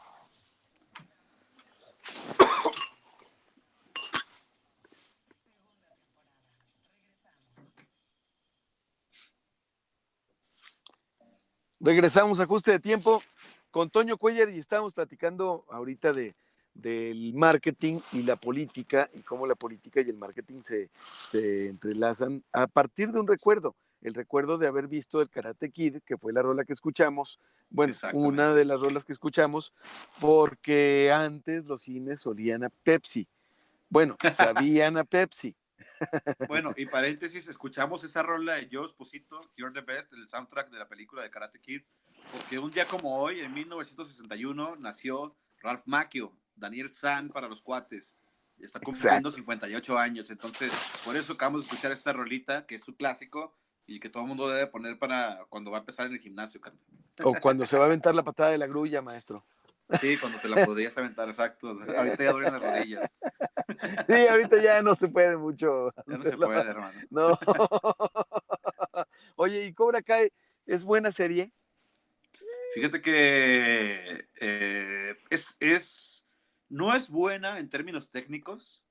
Regresamos a ajuste de tiempo con Toño Cuellar y estábamos platicando ahorita de, del marketing y la política y cómo la política y el marketing se, se entrelazan a partir de un recuerdo, el recuerdo de haber visto el Karate Kid, que fue la rola que escuchamos, bueno, una de las rolas que escuchamos, porque antes los cines olían a Pepsi. Bueno, sabían a Pepsi. Bueno, y paréntesis, escuchamos esa rola de Joe Esposito, You're the Best, el soundtrack de la película de Karate Kid, porque un día como hoy, en 1961, nació Ralph Macchio, Daniel San para los cuates. Está cumpliendo 58 años, entonces por eso acabamos de escuchar esta rolita, que es su clásico y que todo el mundo debe poner para cuando va a empezar en el gimnasio. O cuando se va a aventar la patada de la grulla, maestro. Sí, cuando te la podrías aventar, exacto. Ahorita ya duelen las rodillas. Sí, ahorita ya no se puede mucho. Ya no se puede, hermano. No. Oye, ¿y Cobra Kai es buena serie? Fíjate que eh, es, es, no es buena en términos técnicos,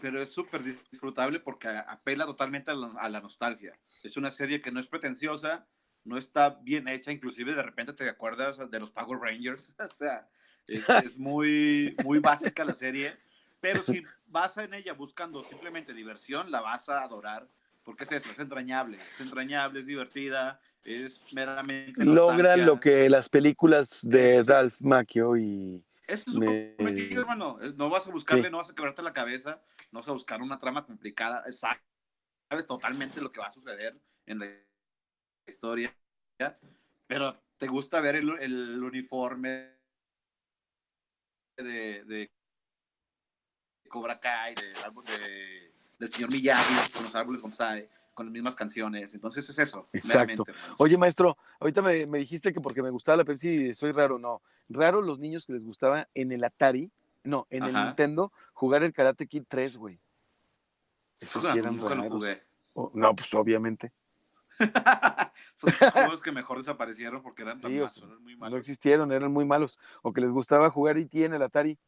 pero es súper disfrutable porque apela totalmente a la, nostalgia. Es una serie que no es pretenciosa, no está bien hecha, inclusive de repente te acuerdas de los Power Rangers, o sea, es, muy, muy básica la serie, pero si vas en ella buscando simplemente diversión, la vas a adorar, porque es eso, es entrañable, es entrañable, es divertida, es meramente... Logra lo que las películas de Ralph Macchio y... Eso es me... hermano, no vas a buscarle, no vas a quebrarte la cabeza, no vas a buscar una trama complicada, sabes totalmente lo que va a suceder en la historia, pero te gusta ver el, uniforme de, de, Cobra Kai, de, de, del señor Miyagi con los árboles bonsai, con las mismas canciones. Entonces es eso. Exacto. Oye, maestro, ahorita me, me, dijiste que porque me gustaba la Pepsi soy raro. No, raro los niños que les gustaba en el Atari, no, en el Nintendo, jugar el Karate Kid 3, güey. Eso sí eran nunca lo jugué. no, pues obviamente. Son los juegos que mejor desaparecieron porque eran, tan malos, muy malos. No existieron, eran muy malos. O que les gustaba jugar IT en el Atari.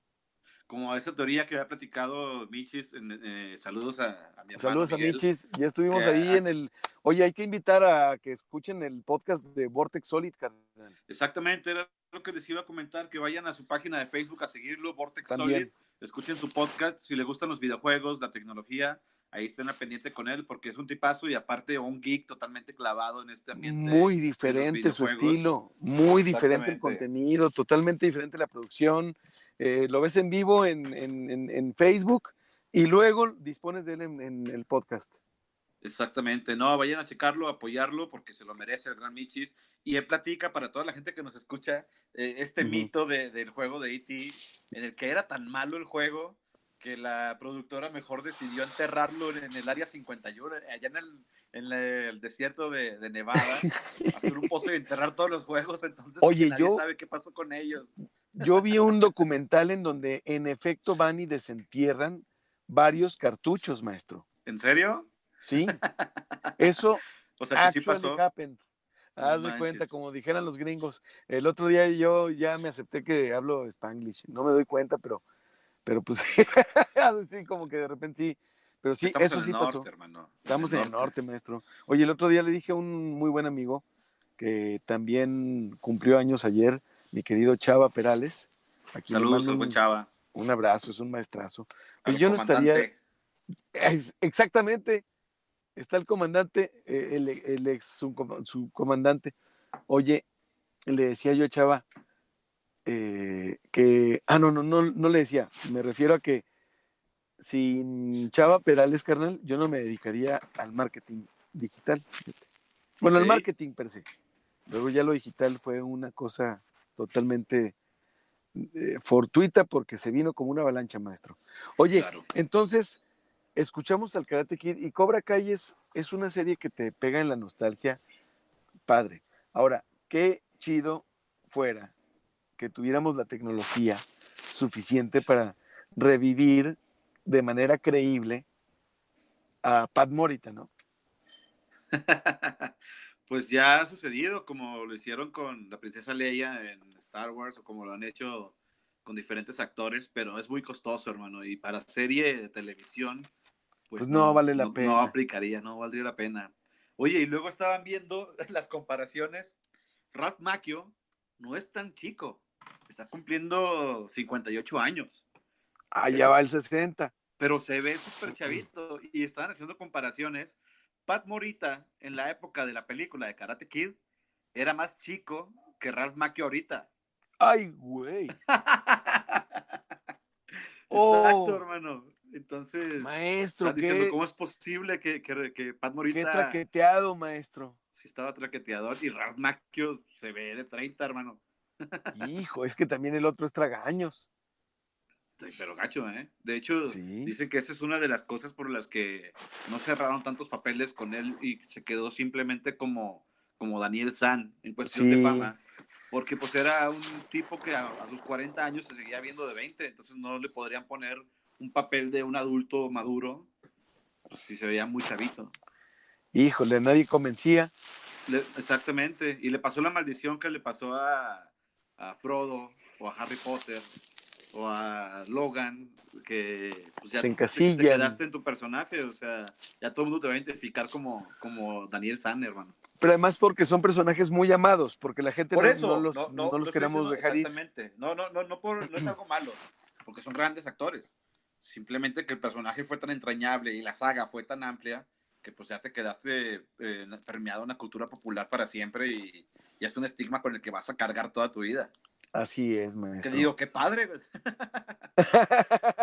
Como esa teoría que había platicado Michis, eh, saludos a, mi hermano Saludos a Michis, ya estuvimos ahí en el... Oye, hay que invitar a que escuchen el podcast de Vortex Solid, carnal. Exactamente, era lo que les iba a comentar, que vayan a su página de Facebook a seguirlo, Vortex Solid, escuchen su podcast, si les gustan los videojuegos, la tecnología, ahí estén a pendiente con él porque es un tipazo y aparte un geek totalmente clavado en este ambiente. Muy diferente su estilo, muy diferente el contenido, totalmente diferente la producción. Eh, lo ves en vivo en, en, en, Facebook y luego dispones de él en, el podcast. Exactamente, no, vayan a checarlo, apoyarlo, porque se lo merece el gran Michis. Y él platica para toda la gente que nos escucha eh, este mito de, del juego de E.T., en el que era tan malo el juego que la productora mejor decidió enterrarlo en, el área 51, allá en el, en el desierto de, de, Nevada, hacer un pozo y enterrar todos los juegos, entonces Oye, nadie yo, sabe qué pasó con ellos. Yo vi un documental en donde en efecto van y desentierran varios cartuchos, maestro. ¿En serio? Sí. Eso o sea, que sí pasó. happened. Haz de cuenta, como dijeran los gringos. El otro día yo ya me acepté que hablo spanglish. No me doy cuenta, pero pero pues sí, como que de repente sí. Pero sí, eso sí pasó. Estamos en el norte, maestro. Oye, el otro día le dije a un muy buen amigo que también cumplió años ayer, mi querido Chava Perales. Aquí Saludos, un, buen Chava. Un abrazo, es un maestrazo. Y yo no estaría. exactamente. Está el comandante, eh, el, el ex su, su comandante. Oye, le decía yo a Chava, eh, que, ah, no, no, no, no le decía, me refiero a que sin Chava Perales, carnal, yo no me dedicaría al marketing digital. Bueno, al marketing per se. Luego ya lo digital fue una cosa totalmente eh, fortuita porque se vino como una avalancha, maestro. Oye, entonces, escuchamos al Karate Kid y Cobra Kai es, es una serie que te pega en la nostalgia, padre. Ahora, qué chido fuera que tuviéramos la tecnología suficiente para revivir de manera creíble a Pat Morita, ¿no? pues ya ha sucedido, como lo hicieron con la princesa Leia en Star Wars o como lo han hecho con diferentes actores, pero es muy costoso, hermano, y para serie de televisión, pues, Pues no vale la no- pena. No aplicaría, no valdría la pena. Oye, y luego estaban viendo las comparaciones. Ralph Macchio no es tan chico, está cumpliendo 58 años, Ah, ya va el 60. pero se ve súper chavito y estaban haciendo comparaciones. Pat Morita en la época de la película de Karate Kid era más chico que Ralph Macchio ahorita. Ay, güey. Exacto, Oh. hermano. Entonces, Maestro, diciendo, qué, ¿cómo es posible que, que, que Pat qué Morita traqueteado, maestro. sí estaba traqueteador y Ralph Macchio se ve de 30, hermano? Hijo, es que también el otro es tragaños. Sí, pero gacho, ¿eh? De hecho, Sí. dicen que esa es una de las cosas por las que no cerraron tantos papeles con él y se quedó simplemente como, como Daniel San en cuestión Sí. de fama. Porque pues era un tipo que a, a sus 40 años se seguía viendo de 20, entonces no le podrían poner un papel de un adulto maduro pues, si se veía muy chavito. Híjole, nadie convencía. Le- exactamente. Y le pasó la maldición que le pasó a, a Frodo o a Harry Potter o a Logan, que pues, ya Se te- quedaste en tu personaje. O sea, ya todo el mundo te va a identificar como, como Daniel San, hermano. Pero además porque son personajes muy amados, porque la gente Por no, eso, no los, no, no no- los no estoy queremos diciendo dejar ir. Exactamente. No, no, no, no, por- no es algo malo, porque son grandes actores. Simplemente que el personaje fue tan entrañable y la saga fue tan amplia que pues ya te quedaste eh, permeado en la cultura popular para siempre y, y es un estigma con el que vas a cargar toda tu vida. Así es, maestro. digo, qué padre,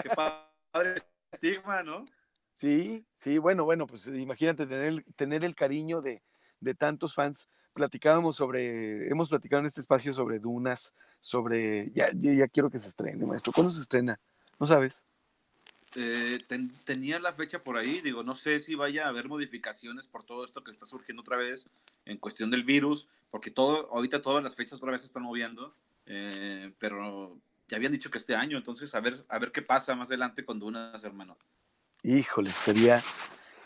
qué padre estigma, ¿no? Sí, sí, bueno, bueno, pues imagínate tener, el- tener el cariño de, de tantos fans. Platicábamos sobre, hemos platicado en este espacio sobre Dunas, sobre, ya, ya, ya quiero que se estrene, maestro. ¿Cuándo se estrena? ¿No sabes? Eh, ten- tenía la fecha por ahí, digo, no sé si vaya a haber modificaciones por todo esto que está surgiendo otra vez en cuestión del virus, porque todo, ahorita todas las fechas otra vez se están moviendo, eh, pero ya habían dicho que este año, entonces a ver, a ver qué pasa más adelante con Dunas, hermano. Híjole, estaría,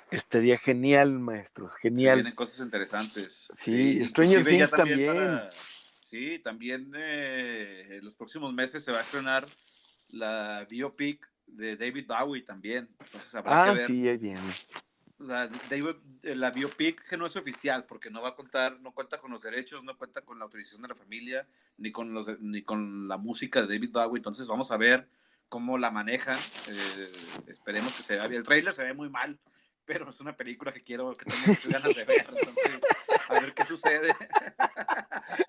estaría genial, maestros, Se genial. vienen cosas interesantes. Sí, Stranger inclusive ya Things también. para- sí, también eh, en los próximos meses se va a estrenar la biopic de David Bowie también. Entonces habrá Ah, que ver. sí, ahí viene. La, David, eh, la biopic que no es oficial porque no va a contar, no cuenta con los derechos, no cuenta con la autorización de la familia, ni con, los, ni con la música de David Bowie. Entonces vamos a ver cómo la manejan. Eh, esperemos que se vea bien. El trailer se ve muy mal, pero es una película que quiero, que tengo ganas de ver. Entonces, a ver qué sucede.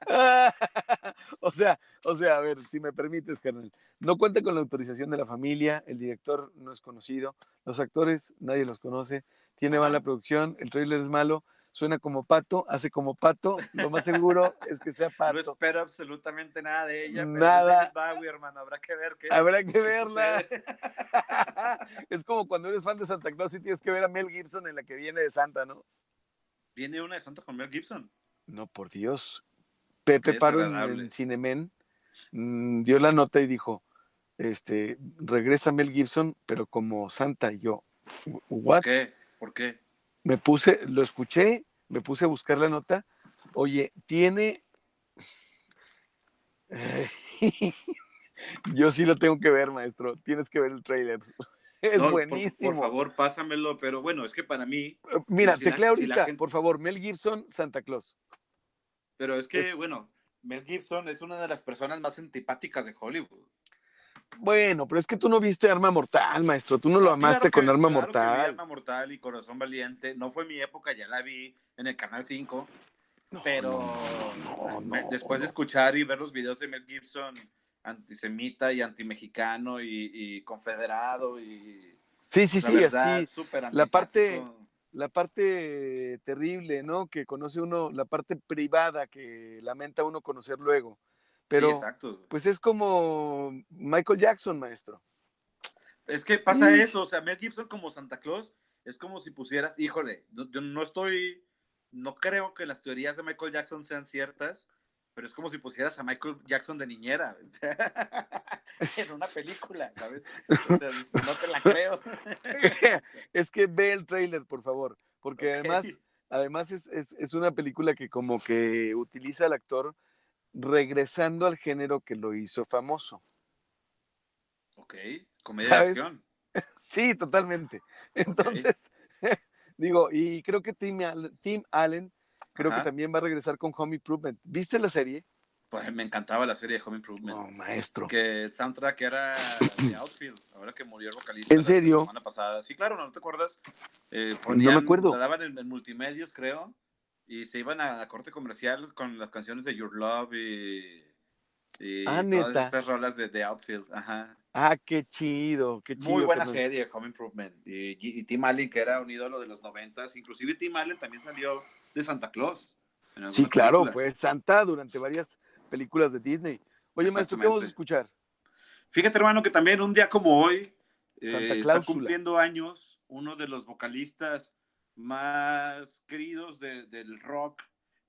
o sea, o sea, a ver, si me permites, carnal. No cuenta con la autorización de la familia, el director no es conocido, los actores nadie los conoce, tiene mala producción, el tráiler es malo, suena como pato, hace como pato, lo más seguro es que sea No pato. espero absolutamente nada de ella. Pero Nada. Bowie, hermano. Habrá que ver qué. Habrá que verla. es como cuando eres fan de Santa Claus y tienes que ver a Mel Gibson en la que viene de Santa, ¿no? Viene una de Santa con Mel Gibson. No, por Dios. Pepe Paro en, en Cinemen mm, dio la nota y dijo, este, regresa Mel Gibson, pero como Santa. Y yo, ¿Por qué? ¿Por qué? Me puse, lo escuché, me puse a buscar la nota. Oye, tiene... Yo sí lo tengo que ver, maestro. Tienes que ver el trailer. Es No, buenísimo. Por, favor, pásamelo. Pero bueno, es que para mí. Mira, si teclea si ahorita, gente- por favor, Mel Gibson, Santa Claus. Pero es que, Es- bueno, Mel Gibson es una de las personas más antipáticas de Hollywood. Bueno, pero es que tú no viste Arma Mortal, maestro. Tú no lo amaste claro que- con Arma claro que vi Mortal. Arma Mortal y Corazón Valiente. No fue mi época, ya la vi en el Canal 5. No, pero no, me- no, después de escuchar y ver los videos de Mel Gibson, antisemita y antimexicano y, y confederado y Sí, sí, la sí, verdad, así. la parte-. La parte terrible, ¿no? Que conoce uno, la parte privada que lamenta uno conocer luego. Pero, Sí, exacto. pues es como Michael Jackson, maestro. Es que pasa Mm. eso, o sea, Mel Gibson como Santa Claus es como si pusieras, híjole, no- yo no estoy, no creo que las teorías de Michael Jackson sean ciertas, pero es como si pusieras a Michael Jackson de niñera en una película, ¿sabes? O sea, no te la creo. es que ve el trailer, por favor, porque además, además es, es, es, una película que como que utiliza al actor regresando al género que lo hizo famoso. Ok, comedia de acción. Sí, totalmente. Entonces, digo, y creo que Tim, Tim Allen creo que también va a regresar con Home Improvement. ¿Viste la serie? Pues me encantaba la serie de Home Improvement. Oh, maestro. Que el soundtrack era de Outfield, ahora que murió el vocalista. ¿En serio? La semana pasada. Sí, claro, ¿no, te acuerdas? Eh, no me acuerdo. La daban en, multimedios, creo, y se iban a, corte comercial con las canciones de Your Love y, y ah, todas estas rolas de, de Outfield. Ajá. Ah, qué chido, qué chido. Muy buena serie, Home Improvement. Y, Tim Allen, que era un ídolo de los noventas. Inclusive Tim Allen también salió de Santa Claus. Sí, claro, fue Santa durante varias películas de Disney. Oye, maestro, ¿qué vamos a escuchar? Fíjate, hermano, que también un día como hoy eh, está cumpliendo años uno de los vocalistas más queridos del rock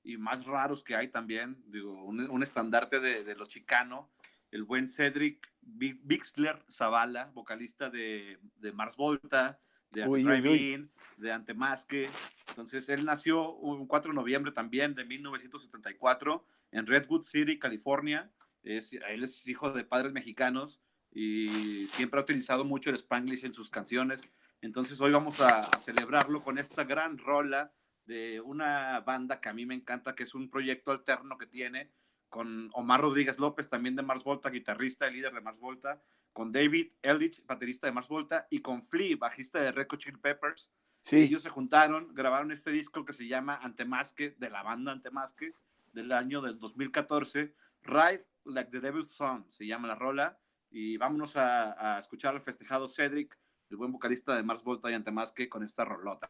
y más raros que hay también, digo, un, estandarte de, de, lo chicano, el buen Cedric Bixler Zavala, vocalista de, de Mars Volta, de Drive-In, de Antemasque. Entonces, él nació un 4 de noviembre también de 1974 en Redwood City, California. Es, él es hijo de padres mexicanos y siempre ha utilizado mucho el spanglish en sus canciones. Entonces, hoy vamos a, celebrarlo con esta gran rola de una banda que a mí me encanta, que es un proyecto alterno que tiene, con Omar Rodríguez López, también de Mars Volta, guitarrista y líder de Mars Volta, con David Eldridge, baterista de Mars Volta, y con Flea, bajista de Red Hot Chili Peppers. Sí. Ellos se juntaron, grabaron este disco que se llama Antemasque, de la banda Antemasque, del año del 2014. Ride Like the Devil's Son, se llama la rola. Y vámonos a, a escuchar al festejado Cedric, el buen vocalista de Mars Volta y Antemasque, con esta rolota.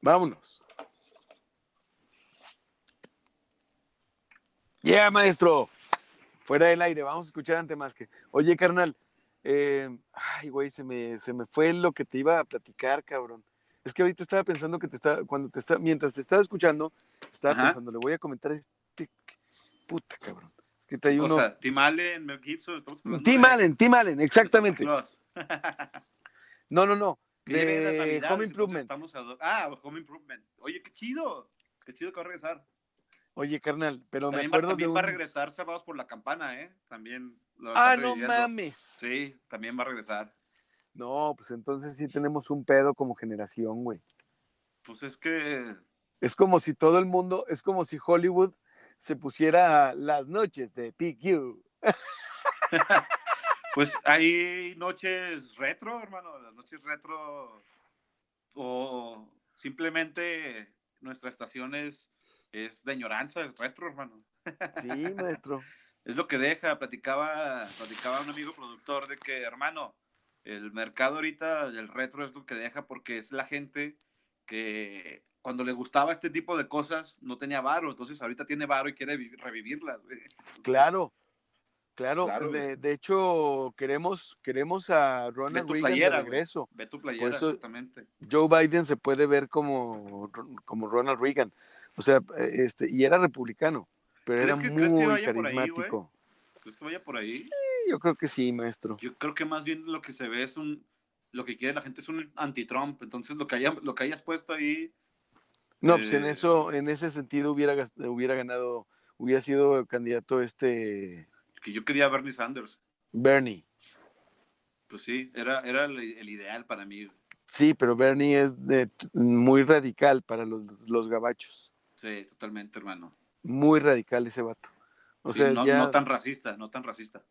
Vámonos. Yeah, maestro. Fuera del aire, vamos a escuchar ante más que. Oye, carnal, eh, ay, güey, se me, se me fue lo que te iba a platicar, cabrón. Es que ahorita estaba pensando que te estaba, cuando te está, mientras te estaba escuchando, estaba pensando, le voy a comentar este puta, cabrón. Es que te hay uno. sea, Tim Allen, Mel Gibson, Tim Allen, Tim Allen, exactamente. no, no, no. De Home Improvement. Ah, Home Improvement. Oye, qué chido. Qué chido que va a regresar. Oye, carnal, pero me acuerdo va, también de va a regresar Sábados por la Campana, ¿eh? También. Lo ah, no mames. Sí, también va a regresar. No, pues entonces sí tenemos un pedo como generación, güey. Pues es que... Es como si todo el mundo, es como si Hollywood se pusiera las noches de PQ. pues hay noches retro, hermano, las noches retro o simplemente nuestra estación es es de añoranza, es retro, hermano. Sí, maestro. es lo que deja, platicaba, platicaba un amigo productor de que, hermano, el mercado ahorita del retro es lo que deja porque es la gente que cuando le gustaba este tipo de cosas no tenía varo, entonces ahorita tiene varo y quiere revivirlas. claro, claro, de, hecho queremos, queremos a Ronald Reagan de regreso. Ve tu playera, exactamente. Joe Biden se puede ver como, como Ronald Reagan. O sea, este, y era republicano, pero era muy carismático. ¿Crees que vaya por ahí? Yo creo que sí, maestro. Yo creo que más bien lo que se ve es un, lo que quiere la gente es un anti-Trump, entonces lo que, haya, lo que hayas puesto ahí. No, pues en eh, eso, en ese sentido hubiera, hubiera ganado, hubiera sido candidato este. Que yo quería Bernie Sanders. Bernie. Pues sí, era, era el, ideal para mí. Sí, pero Bernie es de, muy radical para los, los gabachos. Sí, totalmente, hermano. Muy radical ese vato. O sea, no, no tan racista, no tan racista.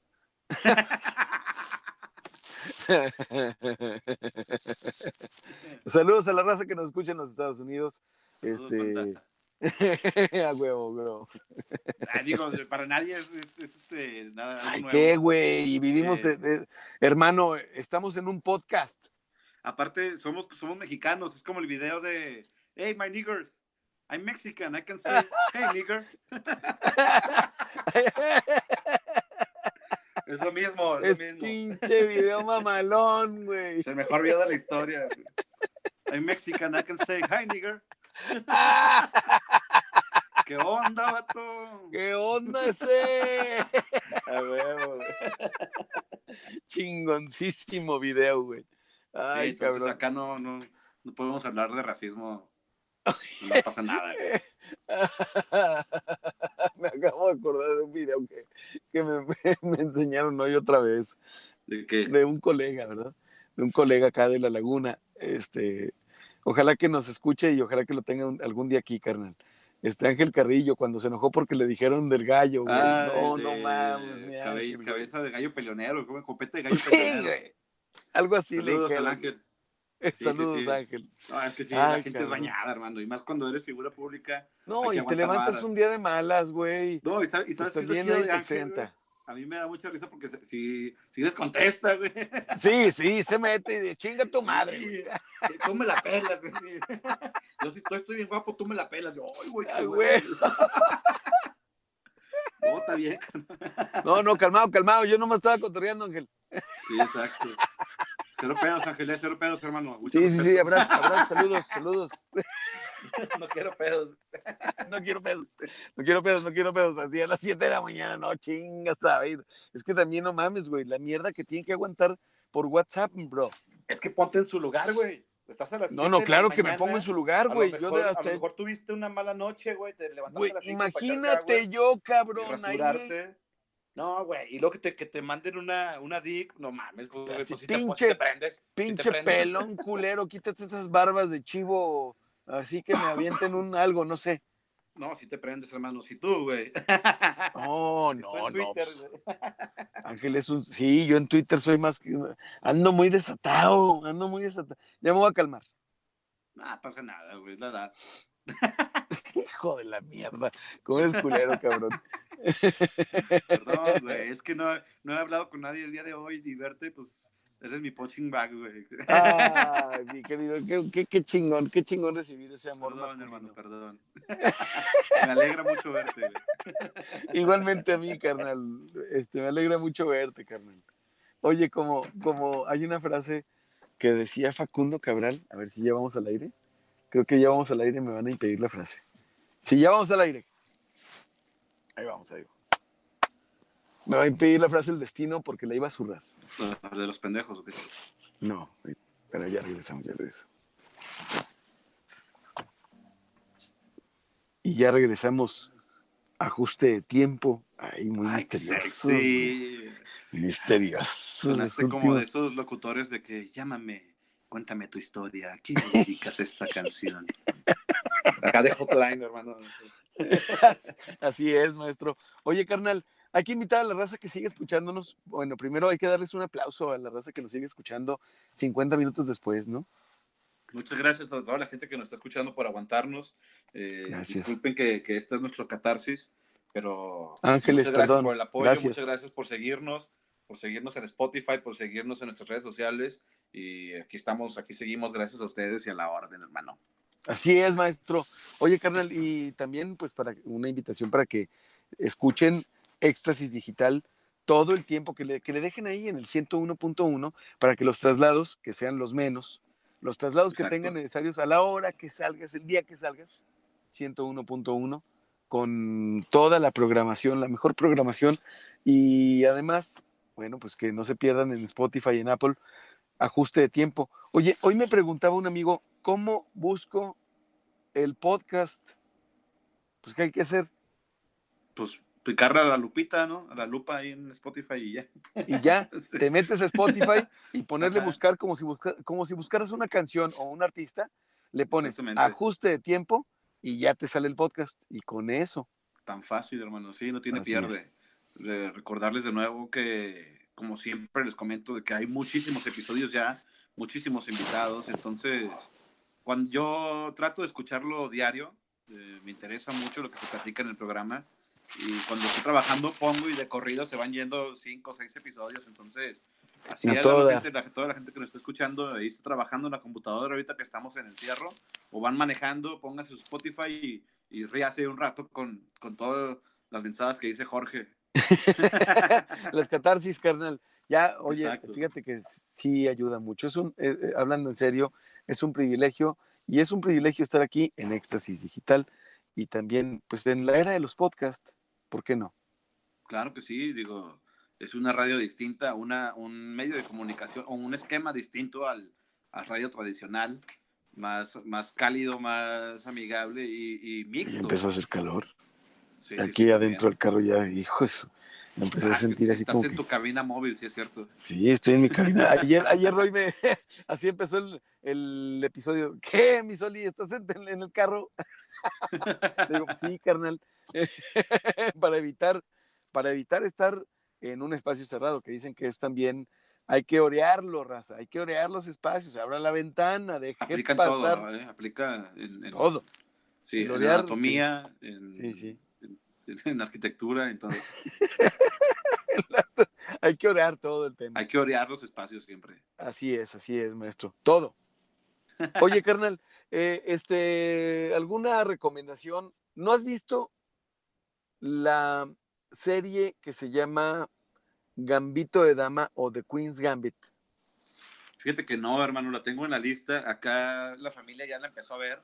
Saludos a la raza que nos escucha en los Estados Unidos. este... a huevo, huevo. Ah, digo, para nadie es, este, nada. Ay, qué, güey. Y vivimos, hermano, estamos en un podcast. Aparte, somos, somos mexicanos. Es como el video de Hey, my niggers. I'm Mexican, I can say, hey, nigger. es lo mismo, es, lo mismo. pinche video mamalón, güey. Es el mejor video de la historia. I'm Mexican, I can say, hi, nigger. ¿Qué onda, vato? ¿Qué onda ese? A huevo. Chingoncísimo video, güey. Ay, Sí, entonces cabrón. acá no, no, no podemos hablar de racismo. No pasa nada, güey. me acabo de acordar de un video que, que me, me- me enseñaron hoy otra vez. ¿De qué? de un colega, ¿verdad? De un colega acá de la laguna. Este, ojalá que nos escuche y ojalá que lo tenga un- algún día aquí, carnal. Este Ángel Carrillo, cuando se enojó porque le dijeron del gallo, güey. Ah, no, de- no mames, cabe- cabeza de gallo peleonero, como copete de gallo Sí, peleonero. Algo así le Saludos dijeron. al Ángel. sí, Saludos, sí. Ángel. No, es que sí, Ay, la gente es bañada, hermano. Y más cuando eres figura pública. No, que y te levantas un día de malas, güey. No, y sabes, y sabes qué Estás es lo bien de Ángel, güey? A mí me da mucha risa porque si, si les contesta, güey. Sí, sí, se mete y de chinga tu madre. Güey. Tú me la pelas, güey. Yo si estoy bien guapo, tú me la pelas. Yo, ay, güey, qué Ay, güey. No, está bien. No, no, calmado, calmado. Yo nomás estaba cotorreando, Ángel. Sí, exacto. Cero pedos, Ángeles, cero pedos, hermano. Mucho Sí, sí, sí, abrazo, abrazo, saludos, saludos. No quiero pedos. No quiero pedos, no quiero pedos, no quiero pedos. Así a las 7 de la mañana, no, chingas, ¿sabes? Es que también no mames, güey, la mierda que tienen que aguantar por WhatsApp, bro. Es que ponte en su lugar, güey. Estás a las No, no, claro que me pongo en su a lugar, güey. Yo de A hasta. lo mejor tuviste una mala noche, güey. Te levantaste Güey, a las para imagínate yo, cabrón, ahí. No, güey. Y luego que te, que te manden una, una dick, no mames, güey. Pues si pinche- te prendes. si te Pinche prendes. pelón culero, quítate estas barbas de chivo. Así que me avienten un algo, no sé. No, si te prendes, hermano. Si tú, güey. No, Si no, no. Pues. Ángel es un. Sí, yo en Twitter soy más. que- Ando muy desatado, ando muy desatado. Ya me voy a calmar. No pasa nada, güey. Es la edad. Hijo de la mierda. ¿Cómo eres culero, cabrón? Perdón, güey. Es que no, no he hablado con nadie el día de hoy y verte, pues. Ese es mi punching bag, güey. Ay, mi querido, qué, qué- qué chingón, qué chingón recibir ese amor Perdón, masculino. hermano, perdón. Me alegra mucho verte, güey. Igualmente a mí, carnal. Este, me alegra mucho verte, carnal. Oye, como, como hay una frase que decía Facundo Cabral, a ver si ya vamos al aire. Creo que ya vamos al aire, me van a impedir la frase. Si ya vamos al aire. Ahí vamos, ahí. Me va a impedir la frase el destino porque la iba a zurrar. De los pendejos, güey. No, pero ya regresamos, ya regresamos. Y ya regresamos. Ajuste de tiempo. Ay, muy Ay, qué misterioso. sexy. Misterioso. Sonaste como de esos locutores de que llámame, cuéntame tu historia, ¿a quién le dedicas esta canción? Acá de hotline, hermano. Así es, maestro. Oye, carnal, hay que invitar a la raza que sigue escuchándonos. Bueno, primero hay que darles un aplauso a la raza que nos sigue escuchando 50 minutos después, ¿no? Muchas gracias a toda la gente que nos está escuchando por aguantarnos. Eh, Gracias. Disculpen que, que este es nuestro catarsis, pero Ángeles, muchas gracias perdón. por el apoyo, Gracias. muchas gracias por seguirnos, por seguirnos en Spotify, por seguirnos en nuestras redes sociales. Y aquí estamos, aquí seguimos, gracias a ustedes y a la orden, hermano. Así es, maestro. Oye, carnal, y también pues para una invitación para que escuchen Éxtasis Digital todo el tiempo, que le, que le dejen ahí en el 101.1 para que los traslados, que sean los menos, los traslados que tengan necesarios a la hora que salgas, el día que salgas, 101.1, con toda la programación, la mejor programación, y además, bueno, pues que no se pierdan en Spotify y en Apple, ajuste de tiempo. Oye, hoy me preguntaba un amigo, ¿cómo busco el podcast? Pues, ¿qué hay que hacer? Pues picarle a la lupita, ¿no? A la lupa ahí en Spotify y ya. Y ya, Sí. te metes a Spotify y ponerle Ajá. buscar como si, busca- como si buscaras una canción o un artista, le pones ajuste de tiempo y ya te sale el podcast. Y con eso, Tan fácil, hermano. Sí, no tiene Así pierde. es. De recordarles de nuevo que, como siempre les comento, de que hay muchísimos episodios ya, muchísimos invitados. Entonces, cuando yo trato de escucharlo diario, eh, me interesa mucho lo que se platica en el programa. Y cuando estoy trabajando, pongo y de corrido se van yendo cinco o seis episodios. Entonces, así A a la toda. gente, la- toda la gente que nos está escuchando, ahí está trabajando en la computadora ahorita que estamos en encierro, o van manejando, pónganse su Spotify y, y ríase un rato con, con todas las mensajes que dice Jorge. las catarsis, carnal. Ya, oye, Exacto. fíjate que sí ayuda mucho. Es un, eh, eh, hablando en serio, es un privilegio y es un privilegio estar aquí en Éxtasis Digital. y también pues en la era de los podcasts, ¿por qué no? Claro que sí, digo, es una radio distinta, una, un medio de comunicación o un esquema distinto al, al radio tradicional, más, más cálido, más amigable y, y mixto. Y empezó a hacer calor. Sí, Aquí sí, adentro del carro ya, hijos, me empecé ah, a sentir así estás como en tu cabina móvil, sí es cierto. Sí, estoy en mi cabina. Ayer, ayer Roy me... Así empezó el, el episodio. ¿Qué, mi Soli? ¿Estás en, en el carro? Le digo, sí, carnal. para evitar, para evitar estar en un espacio cerrado, que dicen que es también hay que orearlo, raza, hay que orear los espacios, abra la ventana, deje Aplica pasar. todo, ¿eh? aplica en, en, todo. Sí, en orear, anatomía, sí. En, Sí, sí. en, arquitectura, en todo. hay que orear todo el tema. Hay que orear los espacios siempre. Así es, así es, maestro. Todo. Oye, carnal, eh, este, ¿alguna recomendación? ¿No has visto la serie que se llama Gambito de Dama o The Queen's Gambit? Fíjate que no, hermano, la tengo en la lista. Acá la familia ya la empezó a ver,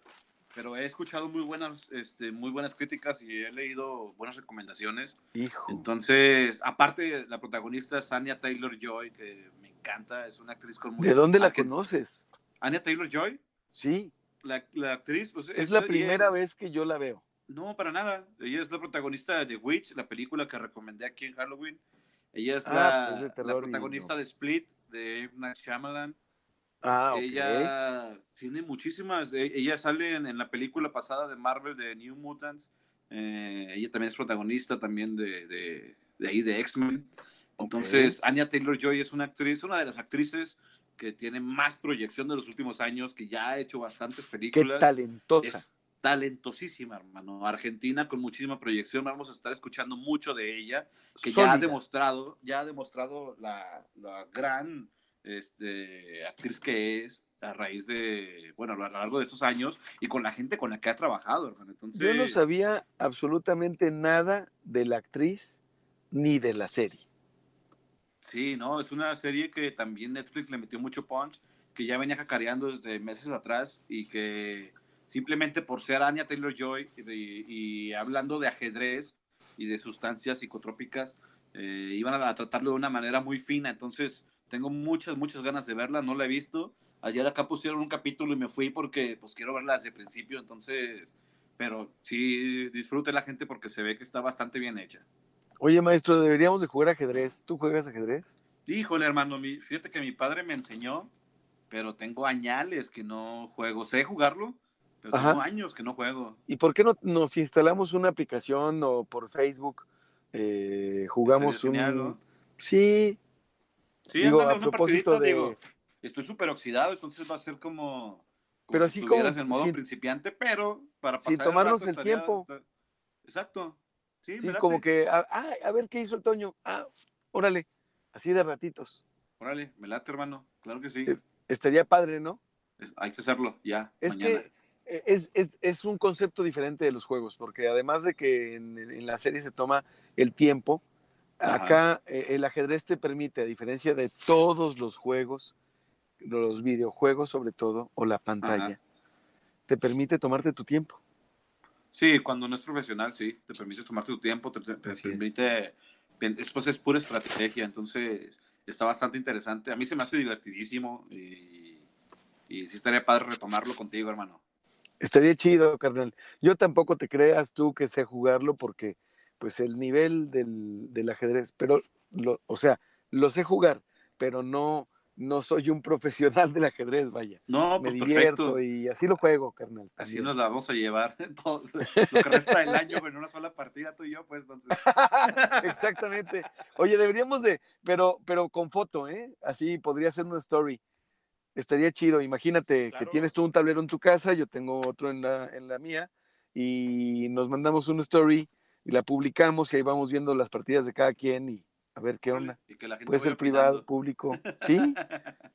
pero he escuchado muy buenas, este, muy buenas críticas y he leído buenas recomendaciones. Hijo. Entonces, aparte, la protagonista es Anya Taylor Joy, que me encanta, es una actriz con muy. ¿De dónde la conoces? Anya Taylor Joy, Sí, la, la actriz, pues. es la primera es- vez que yo la veo. No, para nada. Ella es la protagonista de The Witch, la película que recomendé aquí en Halloween. Ella es, Ah, la, pues es de la terror protagonista no. de Split, de. Night Shyamalan. Ah. Ella tiene muchísimas. e- Ella sale en, en la película pasada de Marvel de New Mutants. Eh, ella también es protagonista también de, de, de ahí de X-Men. Entonces, Anya Taylor Joy es una actriz, una de las actrices que tiene más proyección de los últimos años, que ya ha hecho bastantes Qué películas. talentosa. Es talentosísima, hermano. Argentina con muchísima proyección. Vamos a estar escuchando mucho de ella, que ya ha demostrado, ya ha demostrado la, la gran este, actriz que es a raíz de, bueno, a lo largo de estos años y con la gente con la que ha trabajado, hermano. Entonces, Yo no sabía absolutamente nada de la actriz ni de la serie. Sí, no, es una serie que también Netflix le metió mucho punch, que ya venía cacareando desde meses atrás y que simplemente por ser Anya Taylor Joy y, y hablando de ajedrez y de sustancias psicotrópicas, eh, iban a tratarlo de una manera muy fina. Entonces, tengo muchas, muchas ganas de verla, no la he visto. Ayer acá pusieron un capítulo y me fui porque pues quiero verla desde el principio, entonces, pero sí disfrute la gente porque se ve que está bastante bien hecha. Oye, maestro, deberíamos de jugar ajedrez. ¿Tú juegas ajedrez? Híjole, hermano, mi, fíjate que mi padre me enseñó, pero tengo añales que no juego. Sé jugarlo, pero Ajá. tengo años que no juego. ¿Y por qué no nos instalamos una aplicación o por Facebook eh, jugamos un... Genial, ¿no? Sí, Sí, Digo, ándale, a propósito de- digo, estoy súper oxidado, entonces va a ser como, como Pero si así como en modo sin- principiante, pero para sin pasar tomarnos rato el estaría- tiempo. está- Exacto. Sí, sí, como que, a, ah, a ver qué hizo el Toño. Ah, órale, así de ratitos. Órale, me late, hermano. Claro que sí. Es- Estaría padre, ¿no? Es- hay que hacerlo, ya, Es mañana. que eh, es, es- es un concepto diferente de los juegos, porque además de que en, en la serie se toma el tiempo, Ajá. acá eh, el ajedrez te permite, a diferencia de todos los juegos, los videojuegos sobre todo, o la pantalla, Ajá. te permite tomarte tu tiempo. Sí, cuando no es profesional, sí, te permite tomarte tu tiempo, te, te- te Así es. permite, después es pura estrategia, entonces está bastante interesante. A mí se me hace divertidísimo y, y sí estaría padre retomarlo contigo, hermano. Estaría chido, carnal. Yo tampoco te creas tú que sé jugarlo porque, pues, el nivel del, del ajedrez, pero, lo, o sea, lo sé jugar, pero no, no soy un profesional del ajedrez, vaya. No, Me pues divierto perfecto. y así lo juego, carnal. Así nos la vamos a llevar todo, lo que resta del año en una sola partida, tú y yo, pues entonces. Exactamente. Oye, deberíamos de, pero, pero con foto, ¿eh? Así podría ser una story. Estaría chido. Imagínate que tienes tú un tablero en tu casa, yo tengo otro en la, en la mía, y nos mandamos una story y la publicamos y ahí vamos viendo las partidas de cada quien y a ver qué onda. Y que la gente Puede ser privado, público. Sí,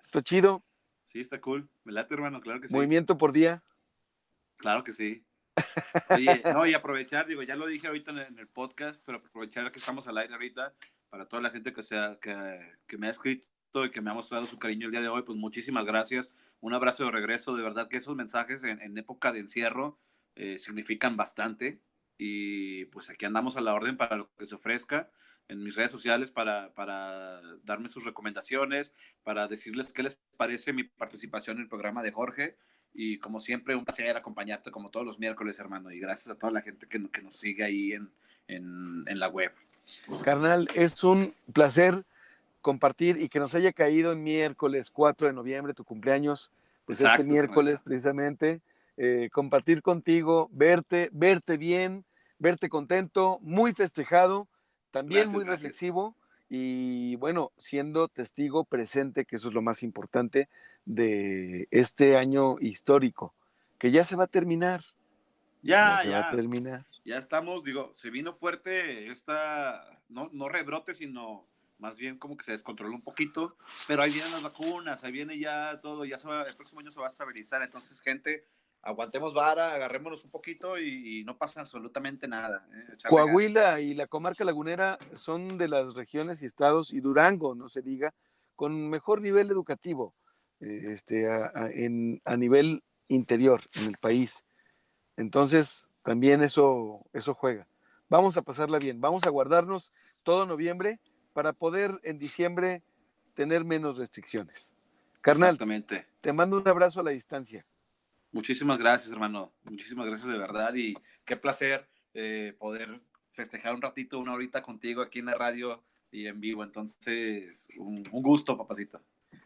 está chido. Sí, está cool. Me late, hermano, claro que sí. Movimiento por día. Claro que sí. Oye, no, y aprovechar, digo, ya lo dije ahorita en el, en el podcast, pero aprovechar que estamos al aire ahorita, para toda la gente que, sea, que, que me ha escrito y que me ha mostrado su cariño el día de hoy, pues muchísimas gracias. Un abrazo de regreso, de verdad que esos mensajes en, en época de encierro, eh, significan bastante y pues aquí andamos a la orden para lo que se ofrezca en mis redes sociales para, para darme sus recomendaciones, para decirles qué les parece mi participación en el programa de Jorge. Y como siempre un placer acompañarte como todos los miércoles hermano. Y gracias a toda la gente que, que nos sigue ahí en, en, en la web. Carnal, es un placer compartir y que nos haya caído en miércoles 4 de noviembre, tu cumpleaños, pues este miércoles precisamente, eh, compartir contigo, verte, verte bien, verte contento, muy festejado, también muy reflexivo y bueno, siendo testigo presente, que eso es lo más importante de este año histórico, que ya se va a terminar. Ya, ya se va a terminar. Ya estamos, digo, se vino fuerte esta, no, no rebrote, sino más bien como que se descontroló un poquito, pero ahí vienen las vacunas, ahí viene ya todo, ya se va, el próximo año se va a estabilizar, entonces gente, aguantemos vara, agarrémonos un poquito y, no pasa absolutamente nada. ¿eh? Coahuila y la comarca lagunera son de las regiones y estados, y Durango, no se diga, con mejor nivel educativo eh, este, a, en, a nivel interior en el país. Entonces, también eso, eso juega. Vamos a pasarla bien, vamos a guardarnos todo noviembre para poder en diciembre tener menos restricciones. Carnal, te mando un abrazo a la distancia. Muchísimas gracias, hermano. Muchísimas gracias de verdad y qué placer eh, poder festejar un ratito, una horita contigo aquí en la radio y en vivo. Entonces, un, un gusto, papacito.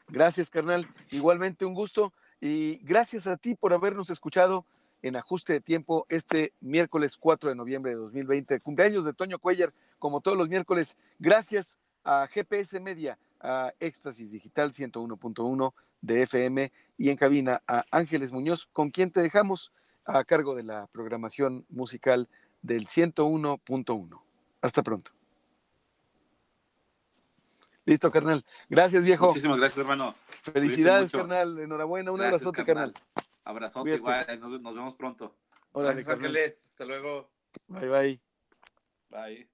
Gracias, carnal. Igualmente un gusto y gracias a ti por habernos escuchado en ajuste de tiempo este miércoles 4 de noviembre de 2020. Cumpleaños de Toño Cuellar, como todos los miércoles. Gracias a GPS Media, a Éxtasis Digital 101.1 de FM y en cabina a Ángeles Muñoz, con quien te dejamos a cargo de la programación musical del 101.1. Hasta pronto. Listo, carnal. Gracias, viejo. Muchísimas gracias, hermano. Felicidades, carnal. Enhorabuena. Un abrazote, carnal. Abrazote, igual. Nos, vemos pronto. gracias, Ángeles. Hasta luego. Bye, bye. Bye.